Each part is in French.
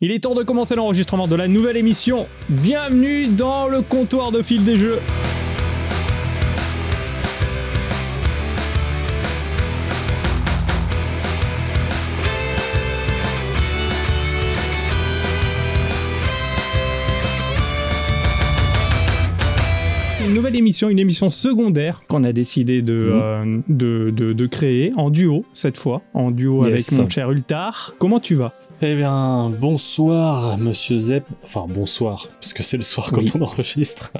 Il est temps de commencer l'enregistrement de la nouvelle émission. Bienvenue dans le comptoir de fil des jeux. Nouvelle émission, une émission secondaire qu'on a décidé de, euh, de, de- de créer en duo cette fois, en duo Yes. avec mon cher Ultar. Comment tu vas? Eh bien, bonsoir, monsieur Zep. Enfin, bonsoir, puisque c'est le soir quand Oui. on enregistre.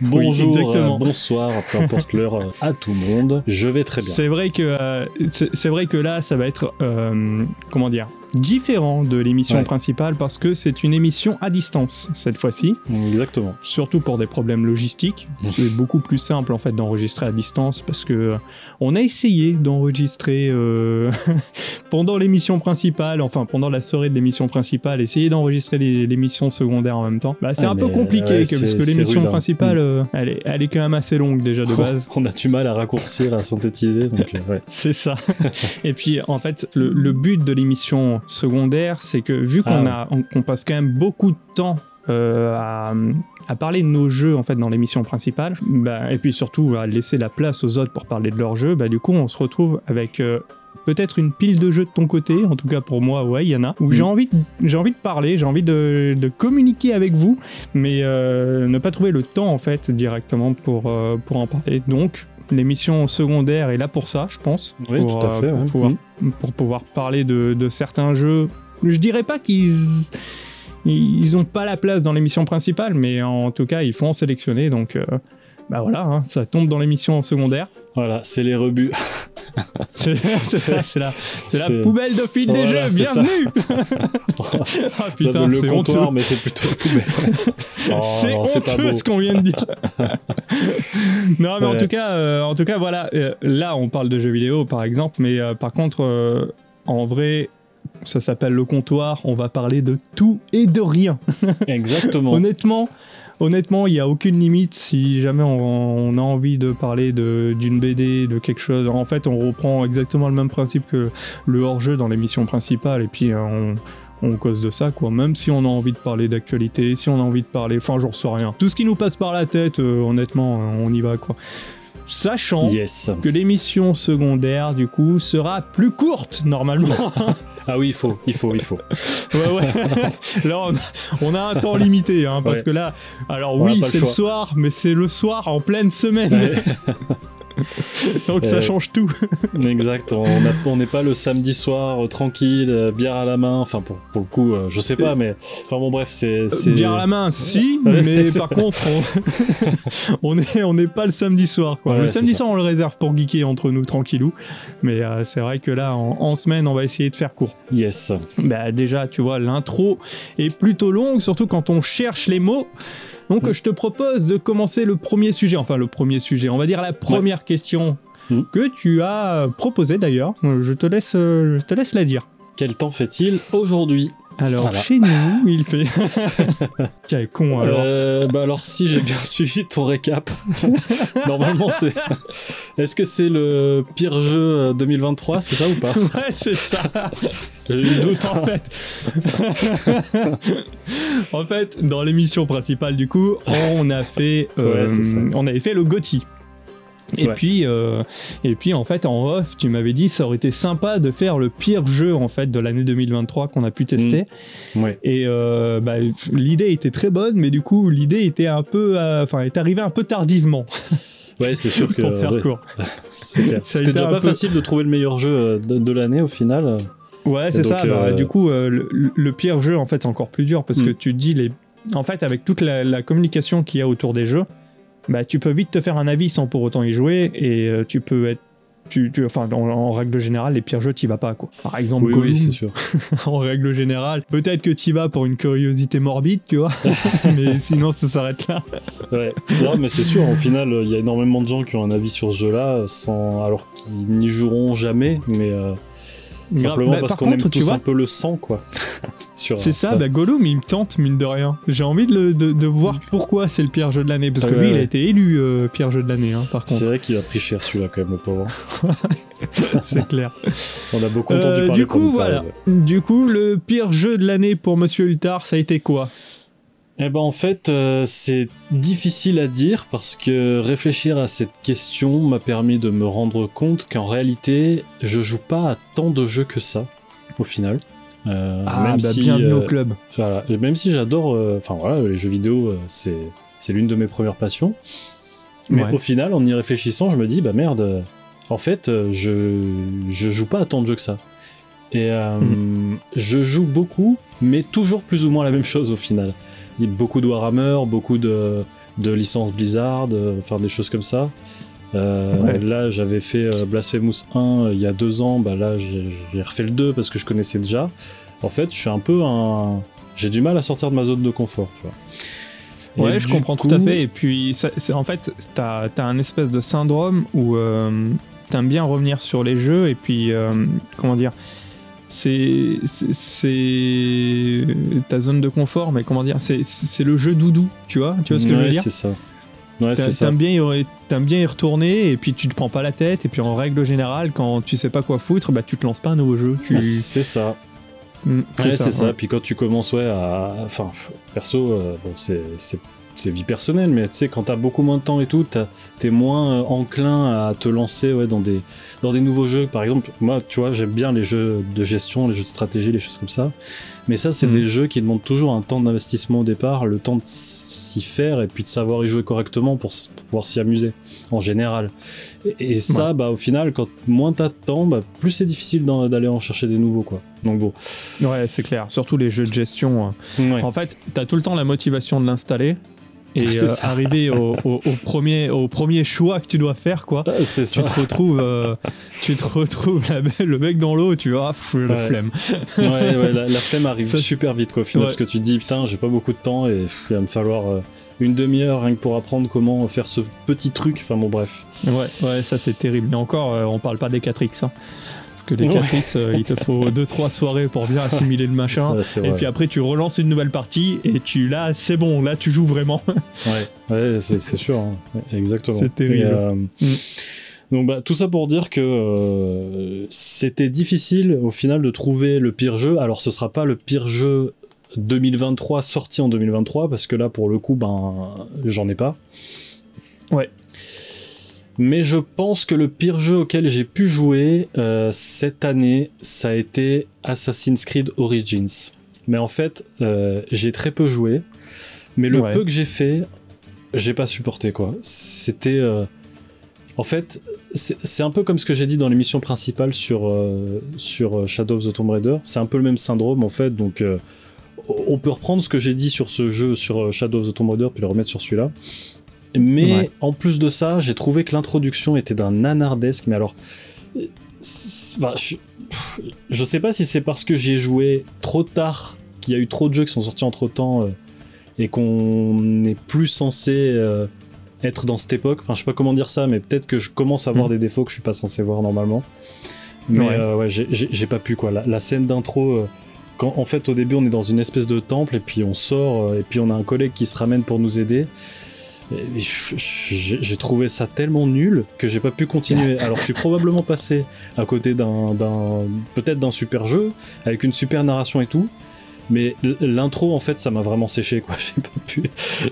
Bonjour, exactement. euh, bonsoir, peu importe l'heure, euh, à tout le monde. Je vais très bien. C'est vrai que euh, c'est c'est vrai que là, ça va être euh, comment dire différent de l'émission Ouais. principale parce que c'est une émission à distance cette fois-ci, Exactement. surtout pour des problèmes logistiques. Mmh. C'est beaucoup plus simple en fait d'enregistrer à distance parce que euh, on a essayé d'enregistrer euh, pendant l'émission principale, enfin pendant la soirée de l'émission principale, essayer d'enregistrer l'émission secondaire en même temps. Bah, c'est Ah, un peu compliqué ouais, parce que l'émission hein. principale, euh, elle, est, elle est quand même assez longue déjà de base. On a du mal à raccourcir, à synthétiser, ouais. C'est ça. Et puis, en fait, le, le but de l'émission secondaire, c'est que vu qu'on Ah qu'on passe quand même beaucoup de temps euh, à, à parler de nos jeux en fait dans l'émission principale, bah, et puis surtout à laisser la place aux autres pour parler de leurs jeux, bah, du coup, on se retrouve avec euh, peut-être une pile de jeux de ton côté, en tout cas pour moi, ouais, il y en a, où j'ai Mm. envie, de- j'ai envie de parler, j'ai envie de, de communiquer avec vous, mais euh, ne pas trouver le temps en fait directement pour, pour en parler. Donc, l'émission secondaire est là pour ça, je pense. Oui, pour, tout à euh, fait, pour, pouvoir, Mm. pour pouvoir parler de, de certains jeux. Je dirais pas qu'ils ils ont pas la place dans l'émission principale, mais en tout cas, ils font en sélectionner. Donc, euh, bah voilà, hein, ça tombe dans l'émission secondaire. Voilà, c'est les rebuts. C'est ça, la, poubelle de fil des jeux. ça. Bienvenue. Ça putain, s'appelle le comptoir, honteux. mais c'est plutôt la poubelle. Oh, c'est honteux ce qu'on vient de dire. non, mais en tout cas, euh, en tout cas, voilà. euh, là, on parle de jeux vidéo, par exemple, mais euh, par contre, en vrai, ça s'appelle le comptoir. On va parler de tout et de rien. Exactement. Honnêtement. Honnêtement, il n'y a aucune limite si jamais on, a envie de parler de- d'une BD, de quelque chose. En fait, on reprend exactement le même principe que le hors-jeu dans l'émission principale et puis euh, on, on cause de ça, quoi. Même si on a envie de parler d'actualité, si on a envie de parler. Enfin, j'en sais rien. Tout ce qui nous passe par la tête, euh, honnêtement, euh, on y va, quoi. Sachant Yes. que l'émission secondaire, du coup, sera plus courte, normalement. Ah oui, il faut, il faut, il faut. Ouais, ouais. Là, on a, on a un temps limité, hein, parce Ouais. que là, alors On oui, c'est le soir, mais c'est le soir en pleine semaine. Ouais. Donc ça Ouais. change tout. Exact, on n'est pas le samedi soir euh, tranquille, euh, bière à la main, enfin pour, pour le coup, euh, je sais pas, mais enfin bon bref, c'est... Bien à la main, si, mais par contre, on, on est on n'est pas le samedi soir. Quoi. Ouais, le samedi soir, on le réserve pour geeker entre nous, tranquillou. Mais euh, c'est vrai que là, en, en semaine, on va essayer de faire court. Yes. Bah déjà, tu vois, l'intro est plutôt longue, surtout quand on cherche les mots. Donc Mm. je te propose de commencer le premier sujet, enfin le premier sujet, on va dire la première question Mm. que tu as proposée d'ailleurs. Euh, Je te laisse, euh, je te laisse la dire. Quel temps fait-il aujourd'hui? Alors Voilà. chez nous, il fait. Quel con alors. Euh, bah alors si j'ai bien suivi ton récap, normalement c'est... Est-ce que c'est le pire jeu euh, 2023, c'est ça ou pas Ouais, c'est ça. J'ai eu doute. en fait, en fait, dans l'émission principale, du coup, on a fait, euh, Ouais, c'est ça. on avait fait le Gotti. Et Ouais. puis, euh, et puis en fait, en off, tu m'avais dit ça aurait été sympa de faire le pire jeu en fait de l'année 2023 qu'on a pu tester. Ouais. Et euh, bah, l'idée était très bonne, mais du coup, l'idée était un peu, euh, enfin, est arrivée un peu tardivement Ouais, c'est sûr que... pour faire ouais, court. C'était déjà pas peu- facile de trouver le meilleur jeu de, de l'année au final. Ouais, c'est ça. bah, du coup, le, le pire jeu, en fait, c'est encore plus dur parce Mm. que tu dis les. En fait, avec toute la, la communication qu'il y a autour des jeux, bah, tu peux vite te faire un avis sans pour autant y jouer et euh, tu peux être. Tu, tu- enfin, en, en règle générale, les pires jeux, t'y vas pas, quoi. Par exemple, Oui, Gollum, oui, c'est sûr. en règle générale, peut-être que t'y vas pour une curiosité morbide, tu vois, mais sinon, ça s'arrête là. Ouais. Non, mais c'est sûr, au final, il y a énormément de gens qui ont un avis sur ce jeu-là, sans... alors qu'ils n'y joueront jamais, mais, euh, Simplement Bah, parce par qu'on aime tu tous vois- un peu le sang, quoi. C'est ça, bah Gollum il me tente mine de rien. J'ai envie de, le- de, de voir pourquoi c'est le pire jeu de l'année. Parce que Ah lui ouais, il a été élu euh, pire jeu de l'année, hein, par C'est contre. vrai qu'il a pris cher celui-là quand même, le pauvre. C'est clair. On a beaucoup entendu Euh, parler du coup. Du coup, le pire jeu de l'année pour Monsieur Ultar, ça a été quoi? Eh ben en fait, euh, c'est difficile à dire parce que réfléchir à cette question m'a permis de me rendre compte qu'en réalité, je joue pas à tant de jeux que ça, au final. Euh, Ah, bah, si, bienvenue au euh, club. Voilà, même si j'adore, enfin voilà, les jeux vidéo, c'est c'est l'une de mes premières passions. Mais Ouais. au final, en y réfléchissant, je me dis, bah merde, en fait, je je joue pas à tant de jeux que ça. Et Hmm. je joue beaucoup, mais toujours plus ou moins la même chose au final. Beaucoup de Warhammer, beaucoup de, de licences Blizzard, euh, enfin des choses comme ça. Euh, Ouais. Là, j'avais fait euh, Blasphemous 1 euh, il y a deux ans, bah là, j'ai refait le 2 parce que je connaissais déjà. En fait, je suis un peu un. J'ai du mal à sortir de ma zone de confort, tu vois. Et Ouais, je comprends tout à fait. Et puis, ça- en fait, t'as as un espèce de syndrome où euh, t'aimes bien revenir sur les jeux et puis, euh, comment dire, c'est ta zone de confort, mais comment dire, c'est le jeu doudou, tu vois, tu vois ce que je veux dire c'est ça. Ouais, T'a- c'est ça. T'aimes bien, y- bien y retourner et puis tu te prends pas la tête et puis en règle générale quand tu sais pas quoi foutre bah tu te lances pas un nouveau jeu tu C'est ça. Mm, Ouais, c'est ça. Puis quand tu commences, ouais, à. Enfin, perso, euh, bon, c'est. C'est- vie personnelle, mais tu sais, quand t'as beaucoup moins de temps et tout, t'es moins euh, enclin à te lancer ouais, dans, des, dans des nouveaux jeux. Par exemple, moi, tu vois, j'aime bien les jeux de gestion, les jeux de stratégie, les choses comme ça. Mais ça, c'est Mm. des jeux qui demandent toujours un temps d'investissement au départ, le temps de s'y faire et puis de savoir y jouer correctement pour, pouvoir s'y amuser, en général. Et, et ça, bah, au final, quand moins t'as de temps, bah, plus c'est difficile d'aller en chercher des nouveaux, quoi. Donc bon. Ouais, c'est clair surtout les jeux de gestion hein. Ouais. En fait, t'as tout le temps la motivation de l'installer. Et C'est euh, arrivé au, au- au premier, au premier choix que tu dois faire, quoi. Ah, ça. Tu te retrouves, euh, tu te retrouves la le mec dans l'eau, tu vois, pff, la Ouais. flemme. ouais, ouais, la, la flemme arrive Ça- super vite quoi, au final, Ouais. parce que tu te dis putain, j'ai pas beaucoup de temps et pff, il va me falloir euh, une demi-heure rien que pour apprendre comment faire ce petit truc. Enfin bon, bref. Ouais, ouais, ça c'est terrible. Et encore, euh, on parle pas des 4X. hein. Que les Ouais. 4X, euh, il te faut 2-3 soirées pour bien assimiler le machin. Ça, Et puis après, tu relances une nouvelle partie et tu là, c'est bon, là tu joues vraiment. Ouais, ouais c'est sûr, hein. Exactement. C'est terrible. Et, euh, Mm. Donc bah, tout ça pour dire que euh, c'était difficile au final de trouver le pire jeu. Alors ce sera pas le pire jeu 2023 sorti en 2023 parce que là pour le coup ben j'en ai pas. Ouais. Mais je pense que le pire jeu auquel j'ai pu jouer euh, cette année, ça a été Assassin's Creed Origins. Mais en fait, euh, j'ai très peu joué. Mais le Ouais. peu que j'ai fait, j'ai pas supporté quoi. C'était. euh, En fait, c'est un peu comme ce que j'ai dit dans l'émission principale sur, sur Shadow of the Tomb Raider. C'est un peu le même syndrome en fait. Donc, on peut reprendre ce que j'ai dit sur ce jeu, sur Shadow of the Tomb Raider, puis le remettre sur celui-là. Mais Ouais. en plus de ça, j'ai trouvé que l'introduction était d'un nanardesque. Mais alors, euh, enfin, je, sais pas si c'est parce que j'ai joué trop tard, qu'il y a eu trop de jeux qui sont sortis entre temps et qu'on n'est plus censé euh, être dans cette époque. Enfin, je sais pas comment dire ça, mais peut-être que je commence à voir Mm. des défauts que je suis pas censé voir normalement. Mais Ouais. euh, ouais, j'ai- pas pu quoi. La, la scène d'intro. euh, quand, en fait, au début, on est dans une espèce de temple et puis on sort euh, et puis on a un collègue qui se ramène pour nous aider. J'ai trouvé ça tellement nul que j'ai pas pu continuer. Alors, je suis probablement passé à côté d'un, peut-être d'un super jeu avec une super narration et tout. Mais l'intro, en fait, ça m'a vraiment séché, quoi. J'ai pas pu,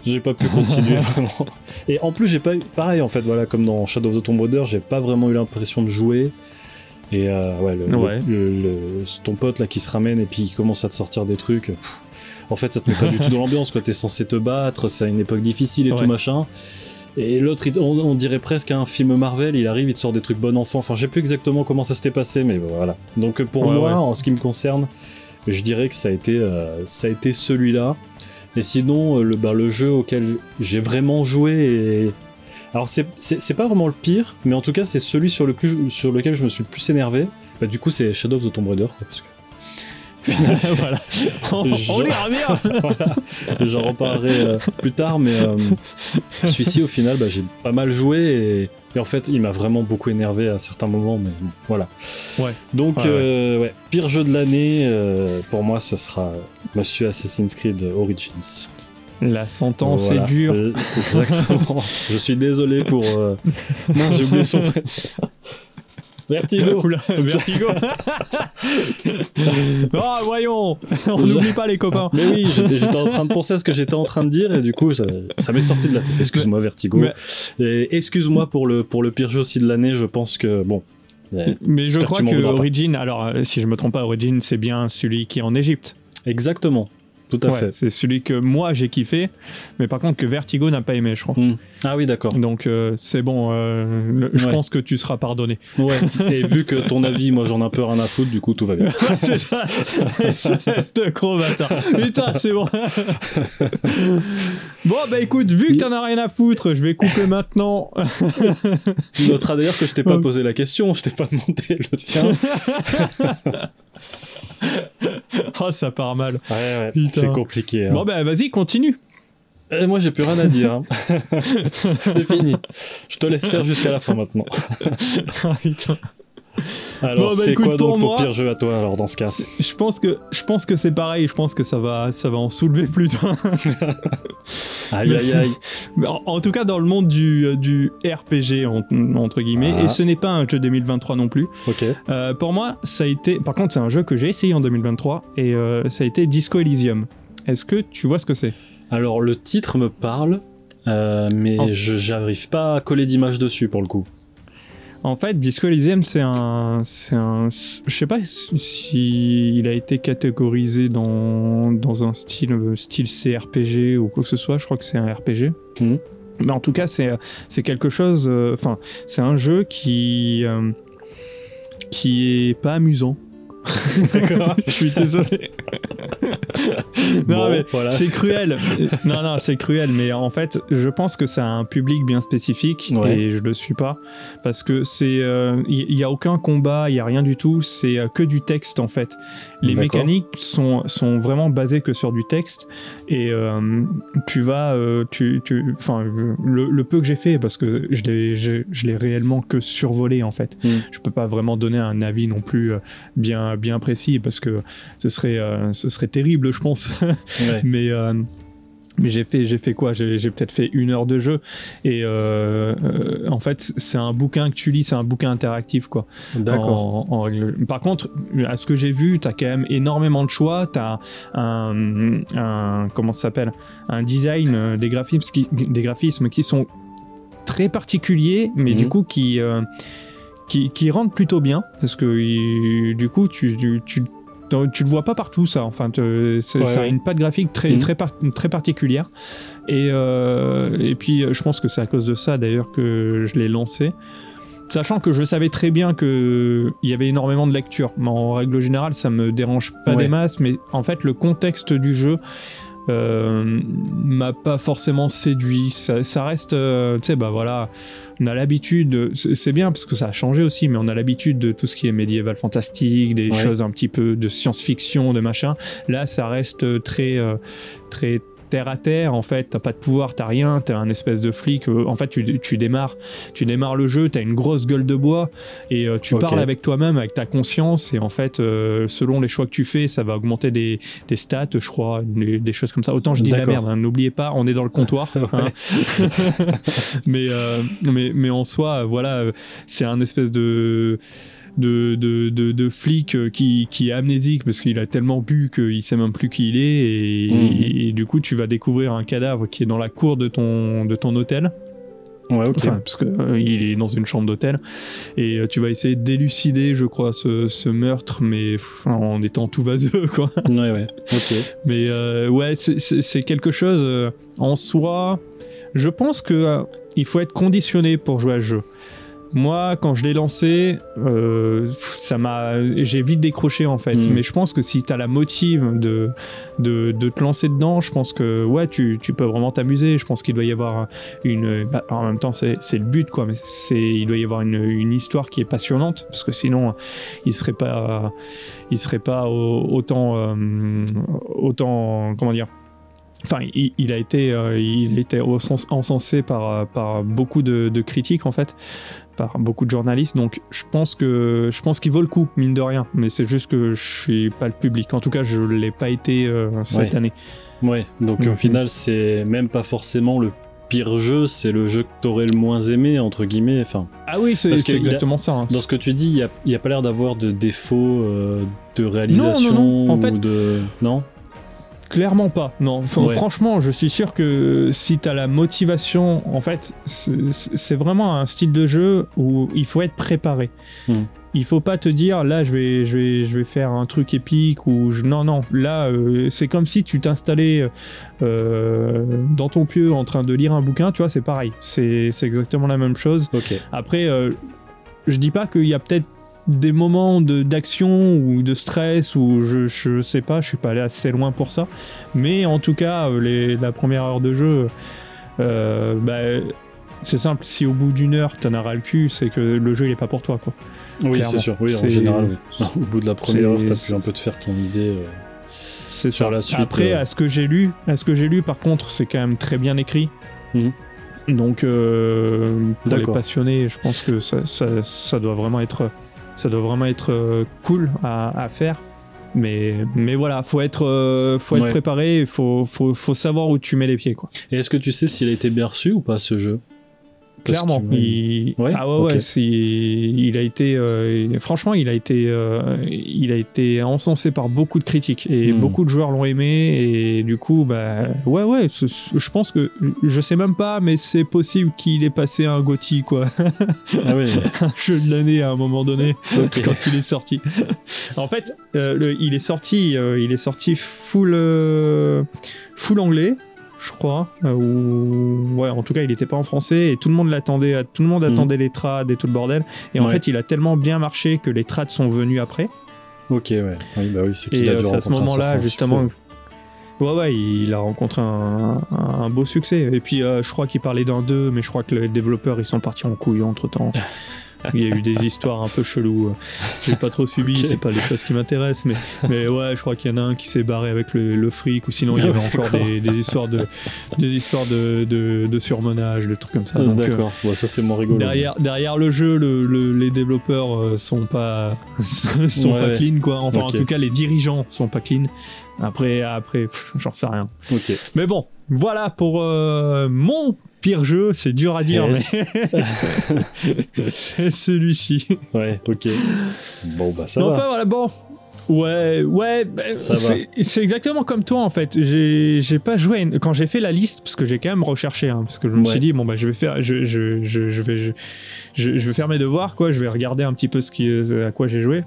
j'ai pas pu continuer vraiment. Et en plus, j'ai pas eu, pareil, en fait, voilà, comme dans Shadow of the Tomb Raider, j'ai pas vraiment eu l'impression de jouer. Et euh, ouais, le, Ouais. le- le- ton pote là qui se ramène et puis qui commence à te sortir des trucs. pff, en fait, ça te met pas du tout dans l'ambiance, quoi. T'es censé te battre, c'est une époque difficile et Ouais. tout machin. Et l'autre, on, on dirait presque un film Marvel, il arrive, il te sort des trucs bon enfant. Enfin, je sais plus exactement comment ça s'était passé, mais voilà. Donc pour Ouais, moi, ouais. en ce qui me concerne, je dirais que ça a été, euh, ça a été celui-là. Et sinon, euh, le, bah, le jeu auquel j'ai vraiment joué et... Alors c'est- pas vraiment le pire, mais en tout cas c'est celui sur, le plus, sur lequel je me suis le plus énervé. Bah, du coup c'est Shadow of the Tomb Raider, quoi, parce que voilà. On, on. J'en reparlerai euh, plus tard, mais euh, celui-ci, au final, bah, j'ai pas mal joué et Et en fait, il m'a vraiment beaucoup énervé à certains moments, mais bon, voilà. Ouais. Donc, Ouais, euh, ouais, pire jeu de l'année, pour moi, ce sera Monsieur Assassin's Creed Origins. La sentence Voilà. est dure. Exactement. Je suis désolé pour. Non, j'ai oublié son. Vertigo. Oula, Vertigo. Ah, voyons, on n'oublie pas les copains. Mais oui, j'étais en train de penser à ce que j'étais en train de dire et du coup, ça, ça m'est sorti de la tête. Excuse-moi, Vertigo. Mais- Et excuse-moi pour le, pour le pire jeu aussi de l'année. Je pense que, bon. euh, Mais je J'espère crois que. Origin, alors euh, si je me trompe pas, Origin c'est bien celui qui est en Égypte. Exactement. Tout à Ouais, fait. c'est celui que moi j'ai kiffé, mais par contre que Vertigo n'a pas aimé, je crois. Hmm. Ah oui, d'accord. Donc euh, c'est bon, euh, le- je Ouais. pense que tu seras pardonné. Ouais. Et vu que ton avis, moi j'en ai un peu rien à foutre, du coup tout va bien. c'est ça, de gros bâtard. Putain, c'est bon. bon, bah écoute, vu que t'en as rien à foutre, je vais couper maintenant. Tu noteras d'ailleurs que je t'ai pas posé la question, je t'ai pas demandé le tien. oh, ça part mal. Ouais, ouais. Putain. C'est compliqué. hein. Bon, bah vas-y, continue. Eh, moi j'ai plus rien à dire. hein. c'est fini. Je te laisse faire jusqu'à la fin maintenant. Alors Bon, bah, c'est quoi donc ton moi- pire jeu à toi alors dans ce cas Je pense que je pense que c'est pareil. Je pense que ça va ça va en soulever plus d'un. Aïe aïe aïe. En, en tout cas, dans le monde du, euh, du RPG en- entre guillemets, Ah. et ce n'est pas un jeu 2023 non plus. Ok. Euh, pour moi, ça a été. Par contre, c'est un jeu que j'ai essayé en 2023 et euh, ça a été Disco Elysium. Est-ce que tu vois ce que c'est? Alors le titre me parle, euh, mais je j'arrive pas à coller d'image dessus pour le coup. En fait, Disco Elysium, c'est un, c'est un, je sais pas si il a été catégorisé dans, dans un style, style CRPG ou quoi que ce soit. Je crois que c'est un RPG. Mhm. Mais en tout cas, c'est, c'est quelque chose. euh, Enfin, c'est un jeu qui, euh, qui est pas amusant. D'accord. je suis désolé. non, Bon, mais voilà, c'est cruel. non, non, c'est cruel. Mais en fait, je pense que a un public bien spécifique Ouais. et je le suis pas parce que c'est, euh, il y, a aucun combat, il y a rien du tout. C'est euh, que du texte en fait. Les mécaniques sont sont vraiment basées que sur du texte et euh, tu vas, euh, tu, tu, enfin, le, le peu que j'ai fait parce que je l'ai, je, je l'ai réellement que survolé en fait. Mm. Je peux pas vraiment donner un avis non plus euh, bien bien précis parce que ce serait euh, ce serait terrible, je pense. Ouais. mais euh, mais j'ai fait j'ai fait quoi? J'ai peut-être fait une heure de jeu et euh, euh, en fait c'est un bouquin que tu lis c'est un bouquin interactif quoi D'accord. en- en règle- par contre à ce que j'ai vu t'as quand même énormément de choix t'as un, un comment ça s'appelle? Un design des graphismes qui, des graphismes qui sont très particuliers mais Mhm. du coup qui euh, qui, qui rendent plutôt bien parce que il- du coup tu, tu, tu tu le vois pas partout ça. Enfin te- Ouais, ça a une patte graphique très Mhm. très par- très particulière. Et euh, et puis je pense que c'est à cause de ça d'ailleurs que je l'ai lancé. Sachant que je savais très bien que il y avait énormément de lecture mais en règle générale ça me dérange pas Ouais. des masses mais en fait le contexte du jeu euh, m'a pas forcément séduit. Ça, ça reste euh, tu sais bah voilà. On a l'habitude c'est bien parce que ça a changé aussi mais on a l'habitude de tout ce qui est médiéval fantastique des Ouais. choses un petit peu de science-fiction de machin. Là ça reste très euh, très terre à terre en fait t'as pas de pouvoir t'as rien t'es un espèce de flic euh, en fait tu, tu démarres tu démarres le jeu t'as une grosse gueule de bois et euh, tu parles avec toi-même avec ta conscience et en fait euh, selon les choix que tu fais ça va augmenter des, des stats je crois des, des choses comme ça. Autant je dis de la merde hein, n'oubliez pas on est dans le comptoir hein. mais, euh, mais mais en soi euh, voilà euh, c'est un espèce de de, de, de, de flic euh, qui, qui est amnésique parce qu'il a tellement bu qu'il sait même plus qui il est et, Mhm. et du coup tu vas découvrir un cadavre qui est dans la cour de ton, de ton hôtel Ouais, ok. Enfin, parce que euh, il est dans une chambre d'hôtel et euh, tu vas essayer d'élucider je crois ce, ce meurtre mais pff, en étant tout vaseux quoi Ouais, ouais. Ok. mais euh, ouais, c'est- quelque chose en soi. Je pense que il faut être conditionné pour jouer à ce jeu. Moi, quand je l'ai lancé, euh, ça m'a, j'ai vite décroché en fait. Mm. Mais je pense que si t'as la motive de, de, de te lancer dedans, je pense que ouais, tu, tu peux vraiment t'amuser. Je pense qu'il doit y avoir une, bah, en même temps, c'est le but quoi. Mais c'est, il doit y avoir une, une histoire qui est passionnante parce que sinon, il serait pas, il serait pas au- autant, euh, autant, comment dire Enfin, il, il a été, euh, il a été encens- encensé par, euh, par beaucoup de, de critiques en fait, par beaucoup de journalistes. Donc, je pense que je pense qu'il vaut le coup, mine de rien. Mais c'est juste que je suis pas le public. En tout cas, je l'ai pas été euh, cette Ouais. année. Ouais, donc au final, c'est même pas forcément le pire jeu, c'est le jeu que t'aurais le moins aimé, entre guillemets. Enfin, Ah oui, c'est a- exactement ça. hein. dans ce que tu dis, il y a, pas l'air d'avoir de défauts euh, de réalisation non, en fait- ou de. Non? Clairement pas. Non, Enfin, Ouais. franchement, je suis sûr que si t'as la motivation, en fait, c'est vraiment un style de jeu où il faut être préparé. Hmm. Il faut pas te dire là, je vais, je vais, je vais faire un truc épique ou je... non, non. Là, euh, c'est comme si tu t'installais euh, dans ton pieu en train de lire un bouquin. Tu vois, c'est pareil. C'est exactement la même chose. Après, euh, je dis pas qu'il y a peut-être des moments de- d'action ou de stress ou je, je sais pas, je suis pas allé assez loin pour ça. Mais en tout cas, euh, les- la première heure de jeu, euh, bah, c'est simple. Si au bout d'une heure t'en as ras le cul, c'est que le jeu il est pas pour toi quoi. Oui, c'est sûr. Oui, en général, oui. Au bout de la première heure, t'as pu un peu te faire ton idée. euh, C'est Sur ça. la suite, Après, euh, à ce que j'ai lu, à ce que j'ai lu, par contre, c'est quand même très bien écrit. Mhm. Donc, pour les passionnés, je pense que ça, ça- ça doit vraiment être, ça doit vraiment être euh, cool à, à faire. Mais, mais voilà, faut être, euh, faut être Ouais. préparé, il faut, faut, faut savoir où tu mets les pieds, quoi. Et est-ce que tu sais s'il a été bien reçu ou pas ce jeu? Clairement, il... Ouais, ah ouais, ouais, c'est- il a été, euh, franchement, il a été, euh, il a été encensé par beaucoup de critiques et Hmm. beaucoup de joueurs l'ont aimé et du coup, bah, ouais, ouais, je pense que, je sais même pas, mais c'est possible qu'il ait passé un GOTY, quoi, Ah oui. un jeu de l'année à un moment donné quand il est sorti. en fait, euh, le- il est sorti, il est sorti full, full anglais, je crois. euh, ou ouais, en tout cas, il n'était pas en français et tout le monde l'attendait. Tout le monde Mhm. attendait les trades et tout le bordel. Et en fait, il a tellement bien marché que les trades sont venus après. Ok, ouais. Oui, bah oui, c'est qu'il a euh, dû c'est à ce moment-là, justement. succès. Ouais, ouais, il a rencontré un, un- un beau succès. Et puis, euh, je crois qu'il parlait d'un 2, mais je crois que les développeurs, ils sont partis en couille entre temps. Il y a eu des histoires un peu cheloues. J'ai pas trop suivi, Ok. c'est pas les choses qui m'intéressent, mais, mais ouais, je crois qu'il y en a un qui s'est barré avec le, le fric, ou sinon il y Ah avait encore des, des histoires de des histoires de, de, de surmenage, de trucs comme ça. Ah, euh, D'accord, Bon, ça c'est moins rigolo. Derrière, derrière le jeu, le- le- les développeurs euh, sont pas sont Ouais, pas clean quoi. Enfin, en tout cas, les dirigeants sont pas clean. Après, après, j'en sais rien. Mais bon, voilà pour euh, mon pire jeu. C'est dur à dire, Yes. mais c'est celui-ci. Ouais, ok. Bon, bah ça non, va. pas voilà. Bon. Ouais, ouais, va. c'est exactement comme toi en fait. J'ai pas joué une- quand j'ai fait la liste parce que j'ai quand même recherché, hein, parce que je me Ouais. suis dit bon bah je vais faire, je, je, je, je vais je, vais faire mes devoirs quoi. Je vais regarder un petit peu ce qui à quoi j'ai joué.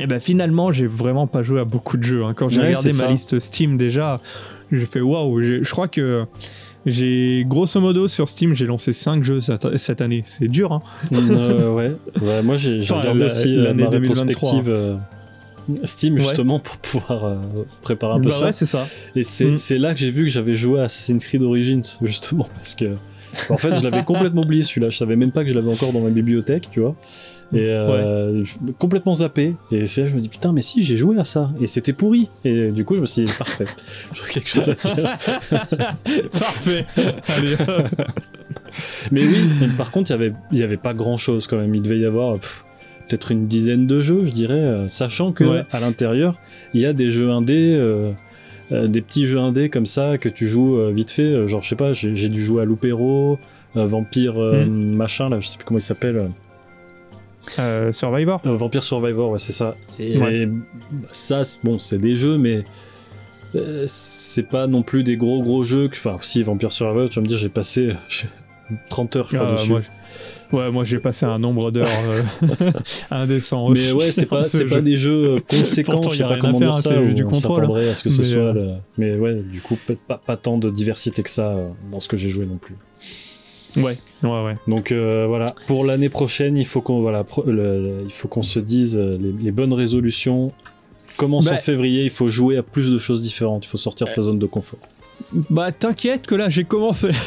Et ben finalement j'ai vraiment pas joué à beaucoup de jeux. hein. Quand j'ai Ouais, regardé ma ça. liste Steam déjà, j'ai fait waouh. Je crois que j'ai grosso modo sur Steam j'ai lancé 5 jeux cette, année. C'est dur hein. Euh, ouais. Ouais, moi j'ai Enfin, regardé la- aussi euh, l'année ma 2023. rétrospective euh, Steam Ouais. justement pour pouvoir euh, préparer un peu Bah ça. ouais c'est ça. Et c'est Mm. c'est là que j'ai vu que j'avais joué à Assassin's Creed Origins, justement, parce que. En fait, je l'avais complètement oublié celui-là. Je savais même pas que je l'avais encore dans ma bibliothèque, tu vois. Et euh, je- complètement zappé. Et c'est là je me dis, putain, mais si, j'ai joué à ça. Et c'était pourri. Et du coup, je me suis dit, parfait. J'aurais quelque chose à dire. Parfait. Allez, hop. Mais oui, mais par contre, il y avait, il y avait pas grand chose quand même. Il devait y avoir pff, peut-être une dizaine de jeux, je dirais, euh, sachant que Ouais. à l'intérieur, il y a des jeux indés, euh, euh, des petits jeux indés comme ça que tu joues euh, vite fait. Genre, je sais pas, j'ai j'ai dû jouer à Loupero, Vampire Mhm. machin, là, je sais plus comment il s'appelle. Euh, Euh, Survivor. euh, Vampire Survivor, ouais, c'est ça. Et Ouais. ça, bon, c'est des jeux, mais. euh, c'est pas non plus des gros gros jeux que- enfin si Vampire Survivor tu vas me dire j'ai passé euh, j'ai 30 heures je crois Ah, dessus moi, ouais, moi j'ai passé un nombre d'heures euh, indécent aussi. Mais ouais, c'est pas, ce pas des jeux euh, conséquents, Pourtant, je sais pas comment faire, dire hein, ça, du on contrôle. s'attendrait à ce que ce soit euh, le... Mais ouais, du coup, peut-être pas, pas tant de diversité que ça euh, dans ce que j'ai joué non plus. Ouais, ouais, ouais. Donc euh, voilà, pour l'année prochaine, il faut qu'on voilà, pro- le- le- il faut qu'on se dise euh, les, les bonnes résolutions. Commence Bah- en février, il faut jouer à plus de choses différentes, il faut sortir de sa zone de confort. Bah t'inquiète que là j'ai commencé.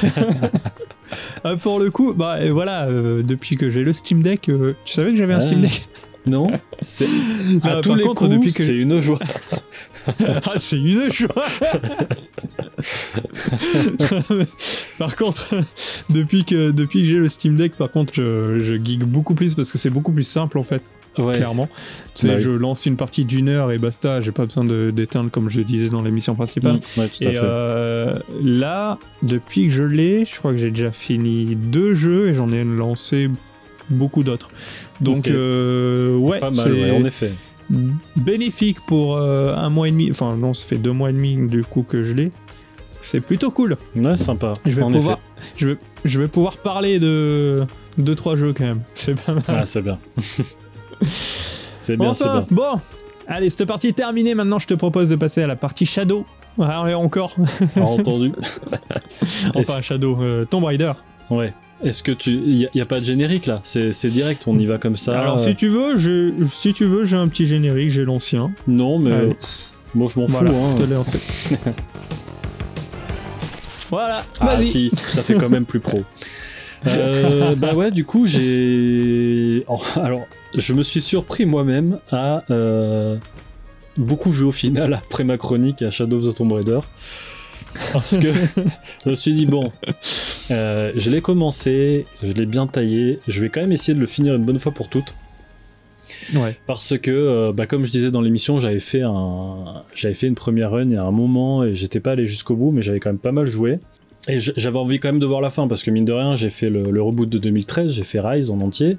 Ah, pour le coup, bah voilà, euh, depuis que j'ai le Steam Deck, euh, tu savais que j'avais un Ah. Steam Deck? Non, c'est à Ah, tous les contre, coups, depuis que- c'est une joie. Ah, c'est une joie par contre, depuis que, depuis que j'ai le Steam Deck, par contre, je, je geek beaucoup plus parce que c'est beaucoup plus simple en fait. Ouais. Clairement. Tu sais, Bah oui. je lance une partie d'une heure et basta, j'ai pas besoin de- d'éteindre comme je disais dans l'émission principale. Mm, ouais, tout à Et fait. euh, là, depuis que je l'ai, je crois que j'ai déjà fini deux jeux et j'en ai lancé beaucoup d'autres. Donc, Ok. euh, ouais, Pas mal, c'est ouais, en effet. bénéfique pour euh, un mois et demi. Enfin, non, ça fait deux mois et demi du coup que je l'ai. C'est plutôt cool. Ouais, sympa. Je vais, en pouvoir, effet. je, vais, je vais pouvoir parler de deux trois jeux quand même. C'est pas mal. Ah, c'est bien. c'est bien, c'est bien. Bon, allez, cette partie est terminée. Maintenant, je te propose de passer à la partie Shadow. Ah, et encore. Ah, entendu. enfin, Shadow, euh, Tomb Raider. Ouais. Est-ce que tu. Il n'y a, pas de générique là? C'est direct, on y va comme ça. Alors, euh, si tu veux, j'ai- si tu veux, j'ai un petit générique, j'ai l'ancien. Non, mais. Allez. Moi, je m'en fous. Hein. je te. voilà, Ah vas-y. si, ça fait quand même plus pro. Euh, bah ouais, du coup, j'ai. Oh, alors, je me suis surpris moi-même à euh, beaucoup jouer au final après ma chronique à Shadow of the Tomb Raider. Parce que je me suis dit, bon, euh, je l'ai commencé, je l'ai bien taillé, je vais quand même essayer de le finir une bonne fois pour toutes. Ouais. Parce que, euh, bah, comme je disais dans l'émission, j'avais fait un, j'avais fait une première run il y a un moment et j'étais pas allé jusqu'au bout, mais j'avais quand même pas mal joué. Et j'avais envie quand même de voir la fin parce que mine de rien, j'ai fait le, le reboot de 2013, j'ai fait Rise en entier.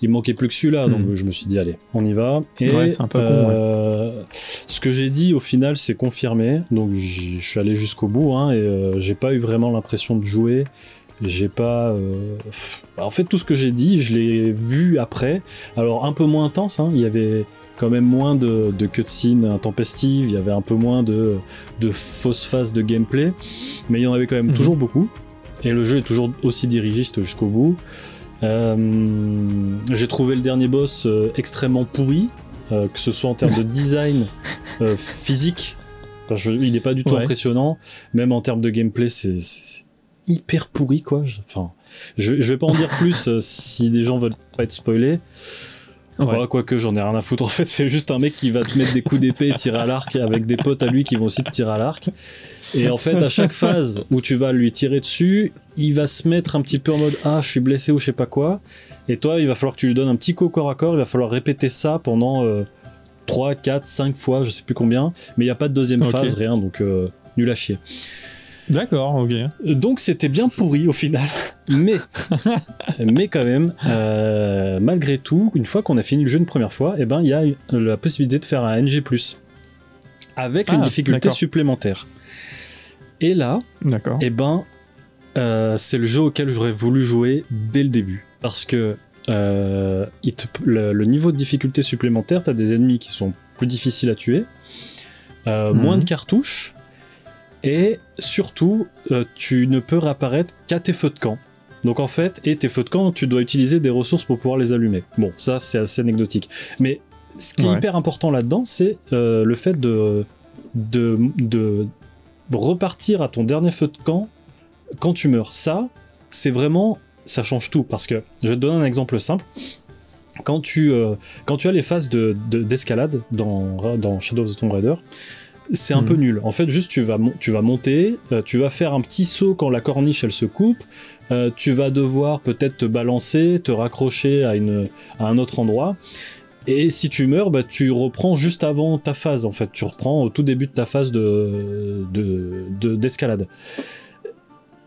Il me manquait plus que celui-là, donc Mhm. je me suis dit allez, on y va. Et Ouais, c'est un peu con, euh, ce que j'ai dit au final, c'est confirmé. Donc je suis allé jusqu'au bout hein, et euh, j'ai pas eu vraiment l'impression de jouer. J'ai pas. euh, pff, En fait, tout ce que j'ai dit, je l'ai vu après. Alors, un peu moins intense, hein. il y avait quand même moins de, de cutscenes intempestives, il y avait un peu moins de, de fausses phases de gameplay, mais il y en avait quand même Mhm. toujours beaucoup. Et le jeu est toujours aussi dirigiste jusqu'au bout. Euh, j'ai trouvé le dernier boss euh, extrêmement pourri, euh, que ce soit en termes de design physique. Je- il n'est pas du tout Ouais. impressionnant, même en termes de gameplay, c'est c'est hyper pourri quoi. Je- Enfin, je, je vais pas en dire plus euh, si des gens veulent pas être spoilés. Ouais. Ouais, quoique j'en ai rien à foutre. En fait, c'est juste un mec qui va te mettre des coups d'épée et tirer à l'arc avec des potes à lui qui vont aussi te tirer à l'arc. Et en fait, à chaque phase où tu vas lui tirer dessus, il va se mettre un petit peu en mode Ah, je suis blessé ou je sais pas quoi. Et toi, il va falloir que tu lui donnes un petit coup corps à corps. Il va falloir répéter ça pendant euh, 3, 4, 5 fois, je sais plus combien. Mais il n'y a pas de deuxième phase, rien. Donc, euh, nul à chier. D'accord, ok. Donc c'était bien pourri au final, mais mais quand même, euh, malgré tout, une fois qu'on a fini le jeu une première fois, eh ben il y a la possibilité de faire un NG+ avec une Ah, difficulté supplémentaire. Et là, eh ben euh, c'est le jeu auquel j'aurais voulu jouer dès le début, parce que euh, il te- le, le niveau de difficulté supplémentaire, t'as des ennemis qui sont plus difficiles à tuer, euh, Mhm. moins de cartouches, et surtout, euh, tu ne peux réapparaître qu'à tes feux de camp. Donc en fait, et tes feux de camp, tu dois utiliser des ressources pour pouvoir les allumer. Bon, ça c'est assez anecdotique. Mais ce qui est hyper important là-dedans, c'est euh, le fait de, de, de repartir à ton dernier feu de camp quand tu meurs. Ça, c'est vraiment, ça change tout. Parce que, je vais te donner un exemple simple. Quand tu, euh, quand tu as les phases de- de- d'escalade dans, dans Shadow of the Tomb Raider, c'est un peu nul. En fait, juste tu vas, tu vas monter, euh, tu vas faire un petit saut quand la corniche elle se coupe, euh, tu vas devoir peut-être te balancer, te raccrocher à, une, à un autre endroit. Et si tu meurs, bah, tu reprends juste avant ta phase, en fait. Tu reprends au tout début de ta phase de, de- de- d'escalade.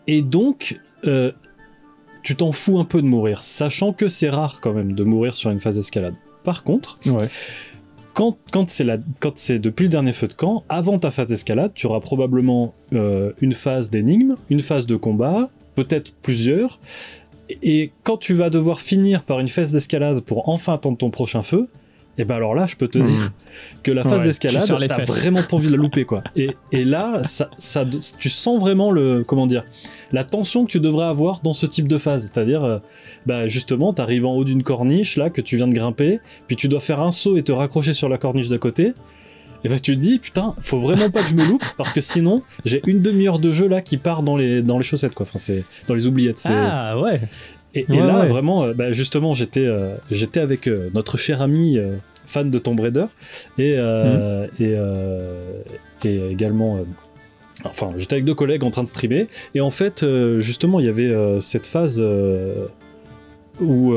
Et donc, euh, tu t'en fous un peu de mourir, sachant que c'est rare quand même de mourir sur une phase d'escalade. Par contre, Ouais. Quand, c'est depuis le dernier feu de camp, avant ta phase d'escalade, tu auras probablement euh, une phase d'énigme, une phase de combat, peut-être plusieurs. Et quand tu vas devoir finir par une phase d'escalade pour enfin attendre ton prochain feu, et ben alors là, je peux te Mhm. dire que la phase Ouais, d'escalade, t'as vraiment pas envie de la louper quoi. Et, et là, ça, ça, tu sens vraiment le, comment dire, la tension que tu devrais avoir dans ce type de phase. C'est-à-dire, euh, bah justement, t'arrives en haut d'une corniche là que tu viens de grimper, puis tu dois faire un saut et te raccrocher sur la corniche d'à côté. Et bah tu te dis putain, faut vraiment pas que je me loupe parce que sinon j'ai une demi-heure de jeu là qui part dans les dans les chaussettes quoi. Enfin c'est dans les oubliettes. c'est- Ah ouais. Et, là, ouais. vraiment, euh, bah, justement, j'étais euh, j'étais avec euh, notre cher ami fan de Tomb Raider et, Mhm. et, et également Enfin, j'étais avec deux collègues en train de streamer, et en fait, euh, justement, il y avait euh, cette phase euh, où,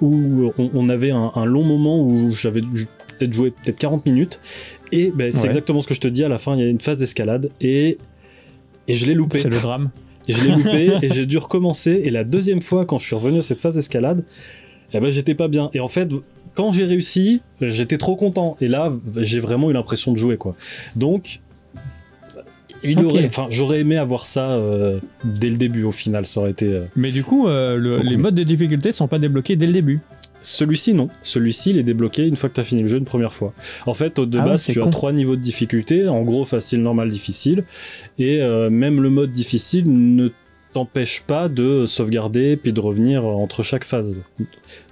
où on, avait un, long moment où j'avais peut-être joué peut-être 40 minutes, et ben, c'est exactement ce que je te dis à la fin, il y a une phase d'escalade, et, et je l'ai loupé. C'est le drame. Et je l'ai loupé, et j'ai dû recommencer, et la deuxième fois, quand je suis revenu à cette phase d'escalade, eh ben, j'étais pas bien. Et en fait, quand j'ai réussi, j'étais trop content. Et là, j'ai vraiment eu l'impression de jouer, quoi. Donc, il aurait, enfin, j'aurais aimé avoir ça euh, dès le début. Au final, ça aurait été. Euh, Mais du coup, euh, les modes de difficulté sont pas débloqués dès le début. Celui-ci, non. Celui-ci, il est débloqué une fois que tu as fini le jeu une première fois. En fait, de ah base, tu as trois niveaux de difficulté. En gros, facile, normal, difficile. Et même le mode difficile ne t'empêche pas de sauvegarder puis de revenir entre chaque phase.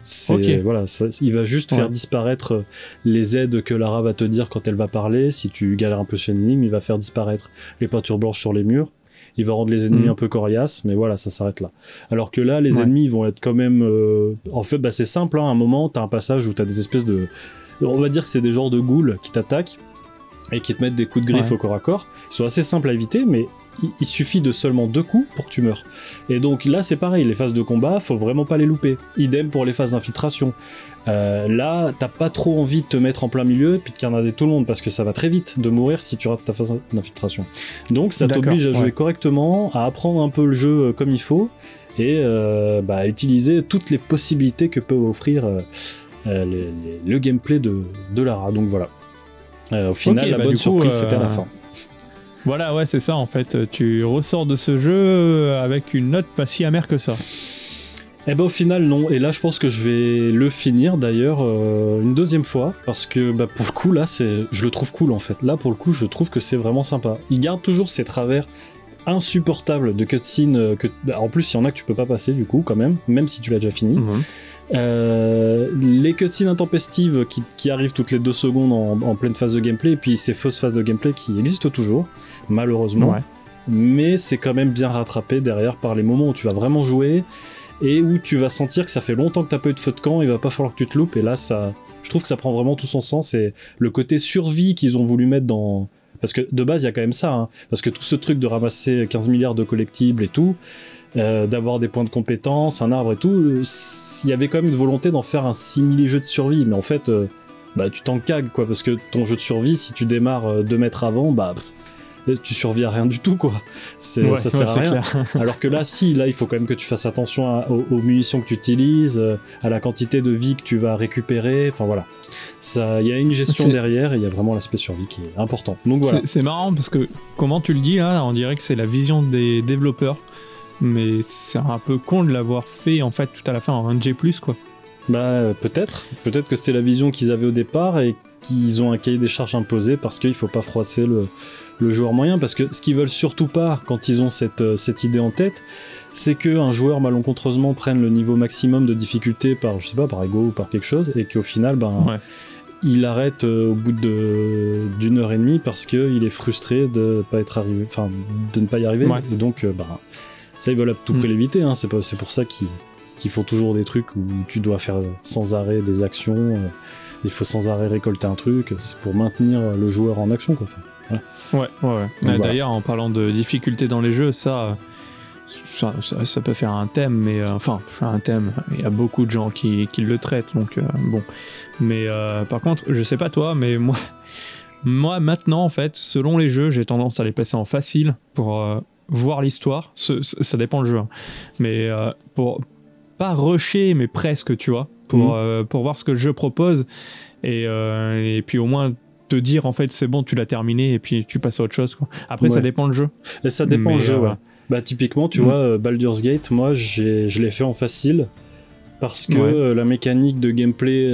C'est voilà, il va juste faire disparaître les aides que Lara va te dire quand elle va parler. Si tu galères un peu sur une énigme, il va faire disparaître les peintures blanches sur les murs. Il va rendre les ennemis mm. un peu coriaces, mais voilà, ça s'arrête là. Alors que là, les ennemis vont être quand même. Euh, en fait, bah, c'est simple. Hein, à un moment, t'as un passage où t'as des espèces de. On va dire que c'est des genres de ghouls qui t'attaquent et qui te mettent des coups de griffe au corps à corps. Ils sont assez simples à éviter, mais il suffit de seulement deux coups pour que tu meurs. Et donc là, c'est pareil, les phases de combat, faut vraiment pas les louper. Idem pour les phases d'infiltration. Euh, là, t'as pas trop envie de te mettre en plein milieu puis de carnader tout le monde parce que ça va très vite de mourir si tu rates ta phase d'infiltration. Donc ça t'oblige à jouer correctement, à apprendre un peu le jeu euh, comme il faut et euh, bah, à utiliser toutes les possibilités que peut offrir le gameplay de, de Lara. Donc voilà. au final, la bah, bonne surprise, c'était à la fin. Voilà, ouais, c'est ça en fait. Tu ressors de ce jeu avec une note pas si amère que ça. Eh ben au final non, et là je pense que je vais le finir d'ailleurs euh, une deuxième fois, parce que bah, pour le coup là c'est, je le trouve cool en fait. Là pour le coup je trouve que c'est vraiment sympa. Il garde toujours ses travers insupportables de cutscene, euh, que... Bah, en plus il y en a que tu peux pas passer du coup quand même, même si tu l'as déjà fini. Mhm. Euh, les cutscenes intempestives qui, arrivent toutes les deux secondes en, pleine phase de gameplay, et puis ces fausses phases de gameplay qui existent toujours, malheureusement. Mais c'est quand même bien rattrapé derrière par les moments où tu vas vraiment jouer et où tu vas sentir que ça fait longtemps que t'as pas eu de feu de camp, il va pas falloir que tu te loupes, et là ça. Je trouve que ça prend vraiment tout son sens et le côté survie qu'ils ont voulu mettre dans. Parce que de base, il y a quand même ça, hein. parce que tout ce truc de ramasser 15 milliards de collectibles et tout, euh, d'avoir des points de compétence, un arbre et tout, euh, il y avait quand même une volonté d'en faire un simili-jeu de survie, mais en fait, euh, bah, tu t'en cagues, quoi, parce que ton jeu de survie, si tu démarres deux mètres avant, bah, tu survis à rien du tout, quoi. C'est, ça sert à rien. Alors que là, si, là, il faut quand même que tu fasses attention aux, munitions que tu utilises, à la quantité de vie que tu vas récupérer, enfin voilà. Il y a une gestion derrière et il y a vraiment l'aspect survie qui est important. Donc voilà. C'est, marrant parce que, comment tu le dis, là, on dirait que c'est la vision des développeurs mais c'est un peu con de l'avoir fait en fait tout à la fin en 1G+, quoi. Bah peut-être, peut-être que c'était la vision qu'ils avaient au départ et qu'ils ont un cahier des charges imposé parce qu'il faut pas froisser le, le, joueur moyen. Parce que ce qu'ils veulent surtout pas quand ils ont cette, euh, cette idée en tête, c'est qu'un joueur malencontreusement prenne le niveau maximum de difficulté par je sais pas par ego ou par quelque chose et qu'au final ben il arrête euh, au bout d'une heure et demie parce qu'il est frustré de pas être arrivé, enfin de ne pas y arriver. Et donc euh, ben ça, ils veulent à tout prix mm. l'éviter. Hein. C'est, pour ça qu'ils, font toujours des trucs où tu dois faire sans arrêt des actions. Euh, il faut sans arrêt récolter un truc. C'est pour maintenir le joueur en action. Quoi. Ouais, ouais, ouais. D'ailleurs, en parlant de difficultés dans les jeux, ça. Ça, peut faire un thème, mais euh, enfin, un thème. Il y a beaucoup de gens qui, le traitent, donc euh, bon. Mais par contre, je sais pas toi, mais moi, moi maintenant, en fait, selon les jeux, j'ai tendance à les passer en facile pour voir l'histoire. Ça dépend le jeu. Hein. Mais euh, pour pas rusher, mais presque, tu vois. Pour, mhm. euh, pour voir ce que le jeu propose. Et, euh, et puis au moins te dire, en fait, c'est bon, tu l'as terminé et puis tu passes à autre chose. Quoi. Après, ça dépend le jeu. Et ça dépend le jeu, ouais. Bah, typiquement, tu mhm. vois, Baldur's Gate, moi, je l'ai fait en facile parce que la mécanique de gameplay